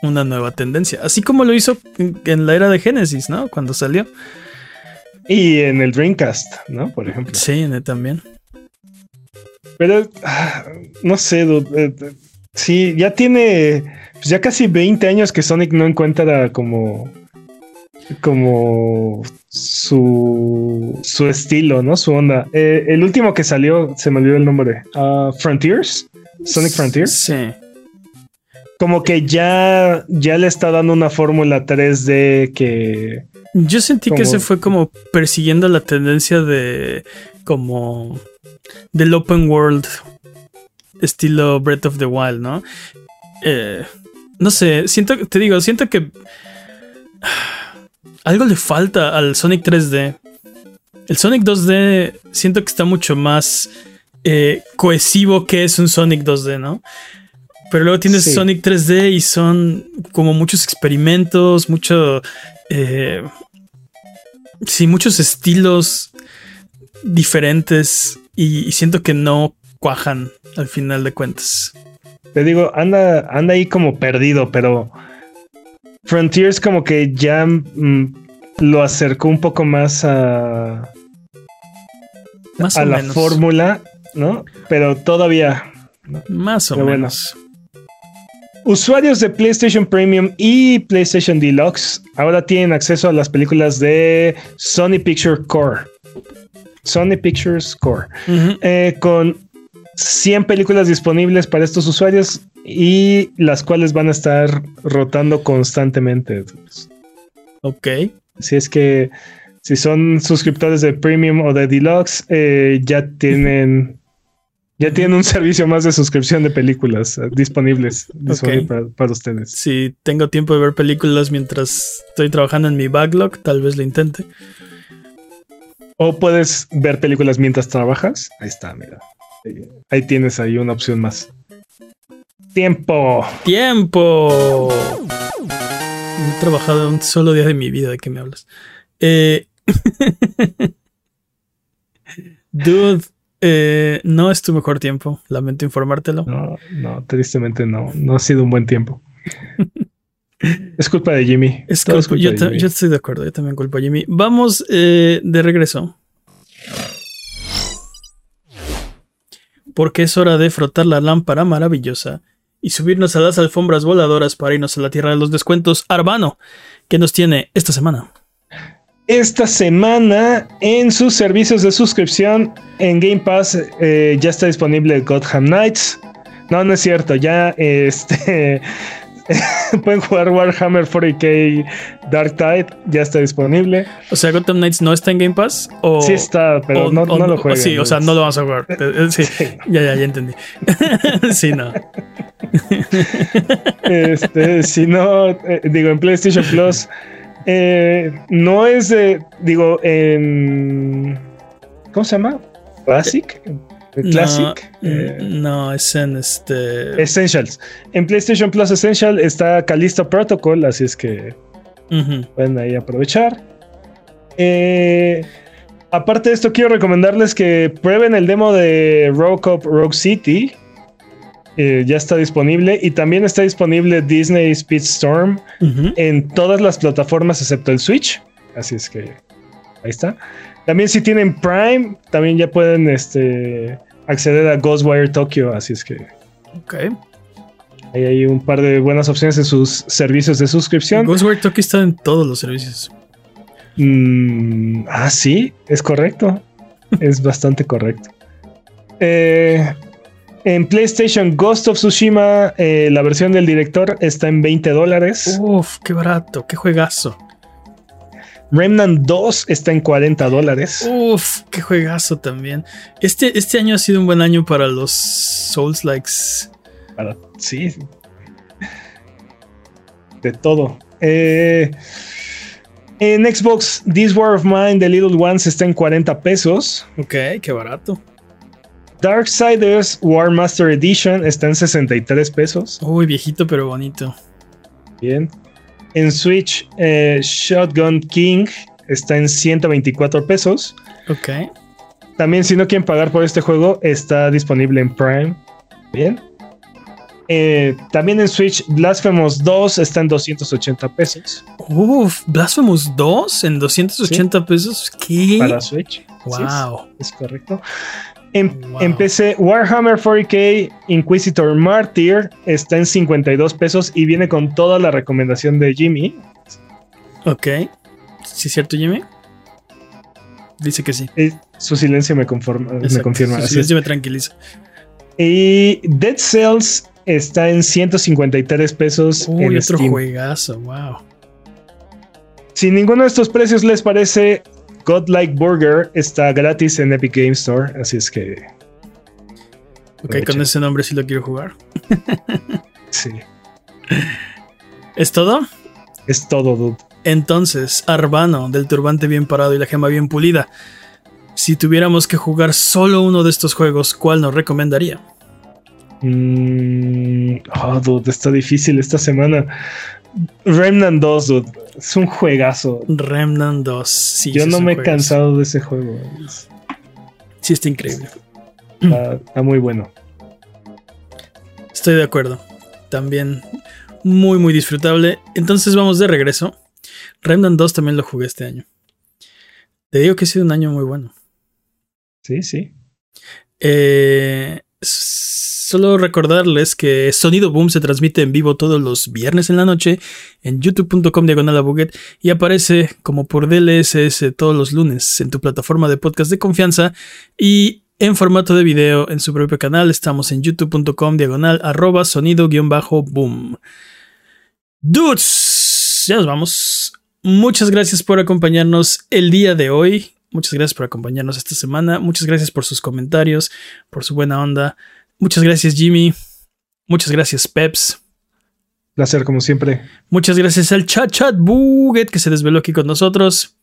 una nueva tendencia. Así como lo hizo en la era de Genesis, ¿no? Cuando salió. Y en el Dreamcast, ¿no? Por ejemplo. Sí, también. Pero, ah, no sé, eh, sí, ya tiene pues ya casi 20 años que Sonic no encuentra como como su, su estilo, ¿no? Su onda. Eh, el último que salió, se me olvidó el nombre. Uh, Frontiers. Sonic Frontiers. Sí. Como que ya, ya le está dando una fórmula 3D que. Yo sentí que se fue como persiguiendo la tendencia de. como. del open world. Estilo Breath of the Wild, ¿no? Eh, no sé, siento, te digo, siento que algo le falta al Sonic 3D. El Sonic 2D siento que está mucho más eh, cohesivo que es un Sonic 2D, ¿no? Pero luego tienes Sonic 3D y son como muchos experimentos, mucho... Eh, sí, muchos estilos diferentes y, siento que no cuajan al final de cuentas. Te digo, anda, anda ahí como perdido, pero Frontiers como que ya mm, lo acercó un poco más a, a la fórmula, ¿no? Pero todavía. Más o menos. Usuarios de PlayStation Premium y PlayStation Deluxe ahora tienen acceso a las películas de Sony Picture Core. Sony Pictures Core. Eh, con 100 películas disponibles para estos usuarios y las cuales van a estar rotando constantemente. Ok. Si es que si son suscriptores de Premium o de Deluxe, eh, ya tienen ya tienen un servicio más de suscripción de películas eh, disponibles, para, ustedes. Si tengo tiempo de ver películas mientras estoy trabajando en mi backlog, tal vez lo intente. O puedes ver películas mientras trabajas. Ahí está, mira. Ahí tienes ahí una opción más. Tiempo. Tiempo. he trabajado un solo día de mi vida, ¿de qué me hablas? Eh... Dude, eh, no es tu mejor tiempo, lamento informártelo. No, no, tristemente no, no ha sido un buen tiempo. es culpa de Jimmy. Es yo, estoy de acuerdo, yo también culpo a Jimmy. Vamos eh, de regreso. Porque es hora de frotar la lámpara maravillosa y subirnos a las alfombras voladoras para irnos a la tierra de los descuentos. Arbano, que nos tiene esta semana? Esta semana en sus servicios de suscripción en Game Pass eh, ya está disponible Gotham Knights. No, no es cierto, ya este pueden jugar Warhammer 40k Dark Tide, ya está disponible. O sea, Gotham Knights no está en Game Pass. O, sí está, pero no, lo juegan. Sí, o sea, no lo vamos a jugar. Eh, sí, ya, ya, ya entendí. sí, no. este, si no, eh, digo, en PlayStation Plus, eh, no es de, digo, en. ¿Cómo se llama? Classic. Classic. No, eh, no, es en este. Essentials. En PlayStation Plus Essential está Callisto Protocol, así es que pueden ahí aprovechar. Eh, aparte de esto, quiero recomendarles que prueben el demo de Rogue Up Rogue City. Eh, ya está disponible y también está disponible Disney Speedstorm en todas las plataformas excepto el Switch. Así es que ahí está. También si tienen Prime, también ya pueden este, acceder a Ghostwire Tokyo. Así es que. Ok. Ahí hay un par de buenas opciones en sus servicios de suscripción. Ghostwire Tokyo está en todos los servicios. Mm, ah, sí, es correcto. es bastante correcto. Eh, en PlayStation Ghost of Tsushima, eh, la versión del director está en 20 dólares. Uf, qué barato, qué juegazo. Remnant 2 está en 40 dólares. Uf, qué juegazo también. Este, este año ha sido un buen año para los Souls Likes. sí. De todo. Eh, en Xbox, This War of Mine, The Little Ones está en 40 pesos. Ok, qué barato. Darksiders War Master Edition está en 63 pesos. Uy, viejito pero bonito. Bien. En Switch, eh, Shotgun King está en 124 pesos. Ok. También, si no quieren pagar por este juego, está disponible en Prime. Bien. Eh, también en Switch, Blasphemous 2 está en 280 pesos. Uf, Blasphemous 2 en 280 pesos. ¿Qué? Para Switch. Wow. es, correcto. En, PC, Warhammer 40k Inquisitor Martyr está en 52 pesos y viene con toda la recomendación de Jimmy. Ok. ¿Sí es cierto, Jimmy? Dice que sí. su silencio me, conforma, me confirma. Su silencio me tranquiliza. Y Dead Cells está en 153 pesos. Uy, otro juegazo, wow. Si ninguno de estos precios les parece, Godlike Burger está gratis en Epic Game Store, así es que. Ok, con ese nombre sí lo quiero jugar. sí. ¿Es todo? Es todo, dude. Entonces, Arbano, del turbante bien parado y la gema bien pulida. Si tuviéramos que jugar solo uno de estos juegos, ¿cuál nos recomendaría? Mm, oh, dude, está difícil esta semana. Remnant 2, dude. Es un juegazo. Remnant 2, sí. Yo no me he cansado de ese juego. Sí, está increíble. Está, muy bueno. Estoy de acuerdo. También muy, muy disfrutable. Entonces vamos de regreso. Remnant 2 también lo jugué este año. Te digo que ha sido un año muy bueno. Sí, sí. Eh, Solo recordarles que Sonido Boom se transmite en vivo todos los viernes en la noche en youtube.com diagonal y aparece como por DLSS todos los lunes en tu plataforma de podcast de confianza y en formato de video en su propio canal. Estamos en youtube.com diagonal arroba sonido-boom. Dudes, ya nos vamos. Muchas gracias por acompañarnos el día de hoy. Muchas gracias por acompañarnos esta semana. Muchas gracias por sus comentarios, por su buena onda. Muchas gracias, Jimmy. Muchas gracias, Peps. Placer, como siempre. Muchas gracias al chat chat Buget que se desveló aquí con nosotros.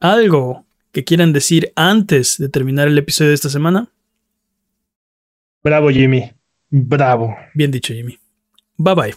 ¿Algo que quieran decir antes de terminar el episodio de esta semana? Bravo, Jimmy. Bravo. Bien dicho, Jimmy. Bye bye.